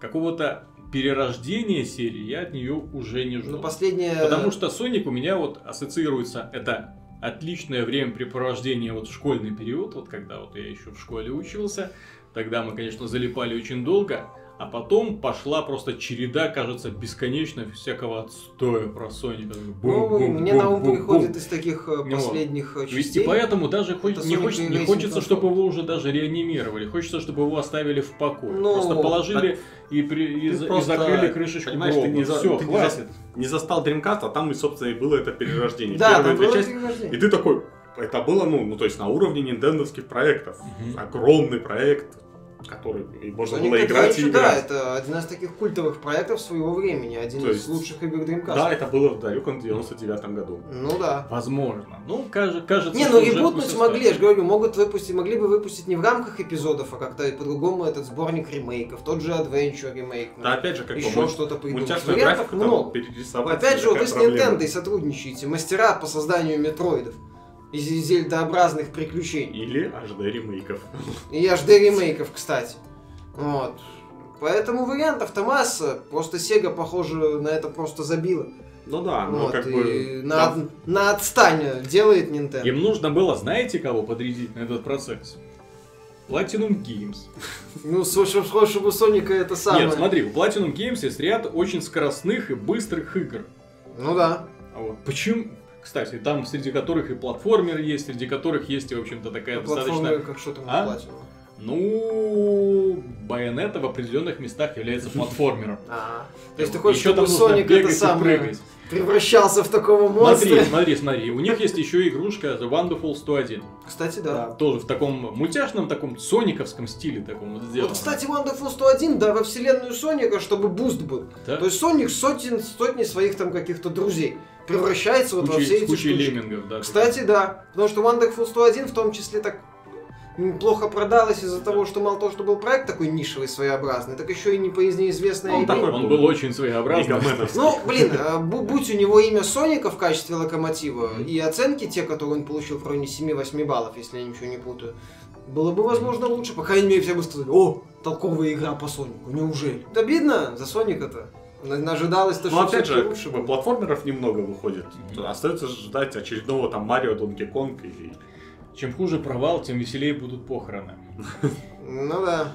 какого-то перерождения серии я от нее уже не жду. последнее... Потому что Соник у меня вот ассоциируется, это отличное времяпрепровождение вот в школьный период, вот когда вот я еще в школе учился, тогда мы, конечно, залипали очень долго, а потом пошла просто череда, кажется, бесконечно всякого отстоя про Соника. Ну, Бум-бум, мне на ум бум-бум-бум. приходит из таких э, Ну, последних Ведь частей. и поэтому даже Это не, хочется, не хочется, чтобы его уже даже реанимировали. Хочется, чтобы его оставили в покое. Ну, Просто положили и, при- и за- и просто, закрыли крышечку понимаешь, ты не за- Все, ты не хватит. Не застал Dreamcast, а там, и, собственно, и было это перерождение. Да, Первые там было части. перерождение. И ты такой, это было, ну, ну, то есть на уровне нинтендовских проектов. Мгм. Огромный проект, который и можно Sonic было играть и Adventure, да, играть. это один из таких культовых проектов своего времени, один То из есть- лучших игр Dreamcast. Да, это было в далеком 99 году. Ну да. Возможно. Ну, каже- кажется, Не, ну ребутнуть могли, я же говорю, могут выпустить, могли бы выпустить не в рамках эпизодов, а как-то и по-другому этот сборник ремейков, тот же Adventure ремейк. ну, Да, опять же, как еще что-то придумать. мультяшную графику много. перерисовать. Опять же, вы с. Nintendo сотрудничаете, мастера по созданию метроидов из зельдообразных приключений. Или HD ремейков. [LAUGHS] И HD ремейков, кстати. Вот. Поэтому вариантов-то масса. Просто Sega, похоже, на это просто забила. Ну да, ну вот, как и бы... на, там- на отстань делает Nintendo. Им нужно было, знаете, кого подрядить на этот процесс? Platinum Games. [LAUGHS] Ну, слушай, слушай, у Соника это самое. Нет, смотри, у Platinum Games есть ряд очень скоростных и быстрых игр. Ну да. А вот почему? Кстати, там среди которых и платформеры есть, среди которых есть, и, в общем-то, такая Платформы, достаточно... как что там А? платину. Ну, Bayonetta в определенных местах является платформером. [LAUGHS] А, то есть ты хочешь, Еще там чтобы Соник это прыгать. превращался в такого Смотри, монстра? смотри, смотри. У них есть еще игрушка The Wonderful 101. Кстати, да. Тоже в таком мультяшном, таком сониковском стиле таком вот сделано. Вот, кстати, Wonderful 101, да, во вселенную Соника, чтобы буст был. Да? То есть Соник сотен, сотни своих там каких-то друзей превращается вот во Кучей- все с эти штучки. леммингов, да. Кстати, да. Потому что Wonderful 101 в том числе так плохо продалась из-за того, что мало того, что был проект такой нишевый, своеобразный, так еще и не по неизвестной Ну, он такой Он был очень своеобразный. Ну, блин, э, бу- будь у него имя Соника в качестве локомотива и оценки те, которые он получил в районе 7-8 баллов, если я ничего не путаю, было бы, возможно, лучше. По крайней мере, все бы сказали, о, толковая игра по Сонику, неужели? Это обидно за Соника-то. На- Ожидалось-то, Ну, что опять же, лучше платформеров немного выходит. Остается ждать очередного там Марио, Донки Конг и... Чем хуже провал, тем веселее будут похороны. [LAUGHS] Ну да.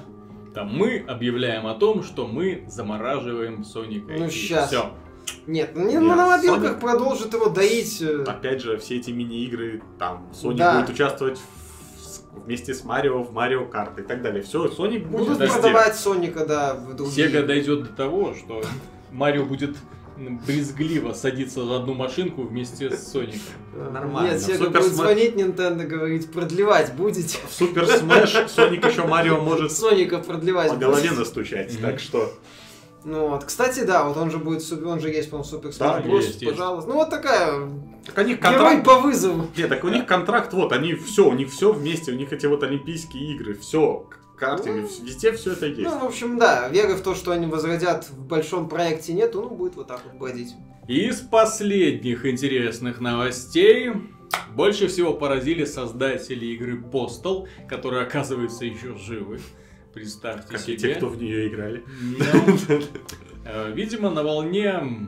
Там мы объявляем о том, что мы замораживаем Соника. Ну, щас. Все. Нет, ну, не, Нет, на мобилках Sonic- продолжит его доить. э, Опять же, все эти мини-игры, там, Sonic Да. будет участвовать в- вместе с Марио в Марио Карт и так далее. Все, Sonic будет Будут продавать Соника, да, в другие. Сега дойдет до того, что [LAUGHS] Марио будет брезгливо садиться за одну машинку вместе с Соником. Нормально. Нет, Сега Супер будет звонить Nintendo, говорить, продлевать будете. В Super Smash Sonic еще Марио может Соника продлевать по голове будете. настучать, так что... Ну вот, кстати, да, вот он же будет, он же есть, по-моему, Супер Да, Smash Bros, есть, есть. пожалуйста. Ну вот такая, Так у них герой контракт... по вызову. Нет, так у них контракт, вот, они все, у них все вместе, у них эти вот олимпийские игры, все, картинг, Ну, везде все это есть. Ну, в общем, да, веры в то, что они возродят в большом проекте нету, ну, будет вот так вот бродить. Из последних интересных новостей больше всего поразили создатели игры Postal, которые, оказывается, еще живы. Представьте Как и себе. те, кто в нее играли. Ну, [LAUGHS] э, Видимо, на волне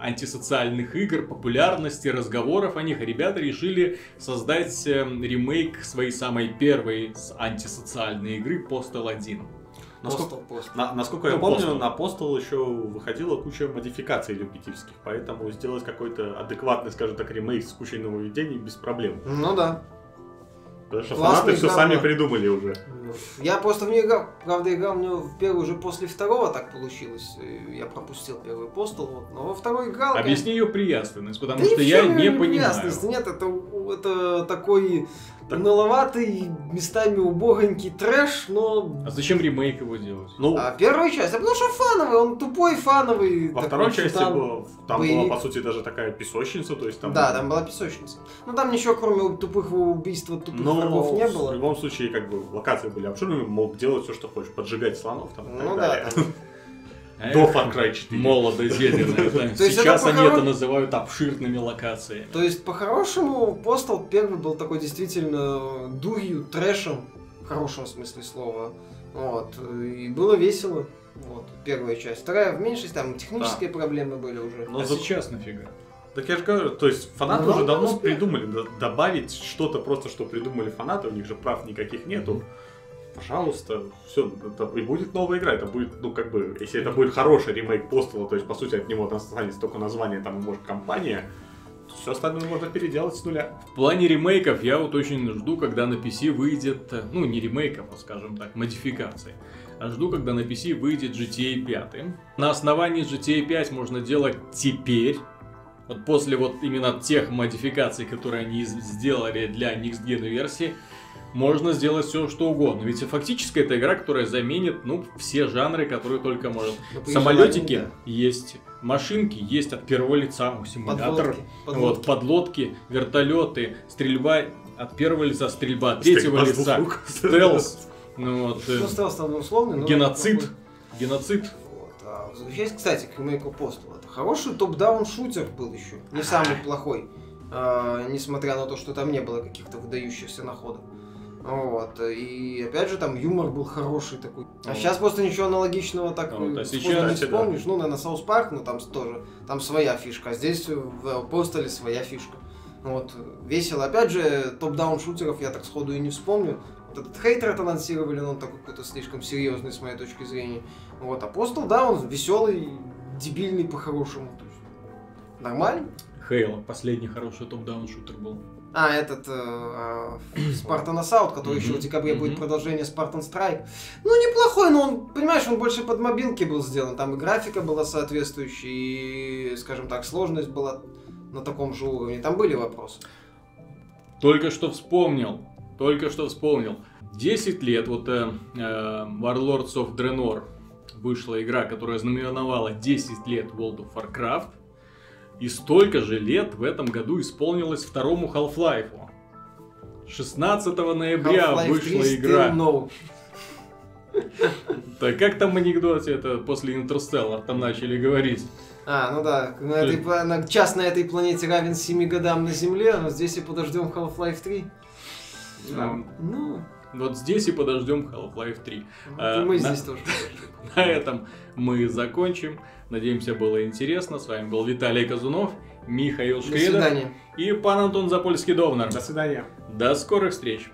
антисоциальных игр, популярности, разговоров о них, ребята решили создать э, ремейк своей самой первой антисоциальной игры Postal 1. Насколько, постал. на- насколько я Ну, помню, Postal. на Postal еще выходила куча модификаций любительских, поэтому сделать какой-то адекватный, скажем так, ремейк с кучей нововведений без проблем. Ну да. Потому что фанаты все сами придумали уже. Я просто в нее играл, правда, играл мне в первый уже после второго так получилось. И Я пропустил первый постол, вот. но во второй играл. Объясни ее приятственность, потому Да что я не понимаю. Нет, это, это такой Так- уныловатый, местами убогонький трэш, но... А зачем ремейк его делать? Ну, А первая часть, а потому что фановый, он тупой фановый. во такой второй части шутан. было, там боевик. была, по сути, даже такая песочница, то есть там... Да, там была песочница. Ну там ничего, кроме тупых убийств тупых Но врагов не в было. любом случае, как бы, локации были обширными, мог делать все, что хочешь, поджигать слонов там Ну да, До Far Cry 4. Молодо Сейчас они это называют обширными локациями. То есть, по-хорошему, Постал первый был такой действительно дурью, трэшем, в хорошем смысле слова. Вот. И было весело. Вот, первая часть. Вторая в меньшей, там технические проблемы были уже. Но а за- сейчас нафига? Так я же говорю, то есть фанаты Ну, уже да, давно успех. придумали, да- добавить что-то просто, что придумали фанаты, у них же прав никаких нету. Пожалуйста, все, и будет новая игра, это будет, ну как бы, если это будет хороший ремейк Постала, то есть по сути от него останется только название, там, может, компания, все остальное можно переделать с нуля. В плане ремейков я вот очень жду, когда на PC выйдет, ну не ремейков, а скажем так, модификаций. А жду, когда на PC выйдет GTA 5. На основании GTA 5 можно делать теперь, вот после вот именно тех модификаций, которые они сделали для Next Gen версии, можно сделать все, что угодно. Ведь фактически это игра, которая заменит, ну, все жанры, которые только может. Ну, при Самолетики да. есть, машинки есть от первого лица, симулятор. Подлодки. Вот, подлодки, вертолеты, стрельба от первого лица, стрельба от третьего Стрельба лица, [LAUGHS] стелс, ну вот, э, Ну, стелс там условный, но... геноцид, такой. геноцид. Вот. А возвращаясь, кстати, к ремейку Постала. Это хороший top-down шутер был еще. Не самый плохой. А, несмотря на то, что там не было каких-то выдающихся находок. Вот. И опять же, там юмор был хороший такой. А сейчас просто ничего аналогичного так Вот, а сейчас- не Кстати, да. вспомнишь. Ну, наверное, South Park, но там тоже. Там своя фишка. А здесь в Постале своя фишка. Вот. Весело. Опять же, топ-даун шутеров я так сходу и не вспомню. Вот этот хейтер это анонсировали, но он такой какой-то слишком серьезный с моей точки зрения. Вот, Апостол, да, он веселый, дебильный по-хорошему. Нормально. Хейла, последний хороший топ-даун шутер был. А, этот э, э, [COUGHS] Spartan Assault, который еще в декабре будет продолжение Spartan Strike. Ну, неплохой, но он, понимаешь, он больше под мобилки был сделан. Там и графика была соответствующая, и, скажем так, сложность была на таком же уровне. Там были вопросы. Только что вспомнил, только что вспомнил. 10 лет, вот э, э, Warlords of Draenor вышла игра, которая знаменовала 10 лет World of Warcraft. И столько же лет в этом году исполнилось второму Half-Life. 16 ноября Half-Life вышла 3 игра. No. Так как там в анекдоте это после Интерстеллар там начали говорить? А, ну да, на этой, пла- на- час на этой планете равен 7 годам на Земле, но здесь и подождем Half-Life 3. Да. Ну, Вот здесь и подождем Half-Life 3. вот А, и мы на- здесь тоже [LAUGHS] подождем. На этом мы закончим. Надеемся, было интересно. С вами был Виталий Казунов, Михаил До Шкредов и пан Антон Запольский-Довнар. До свидания. До скорых встреч!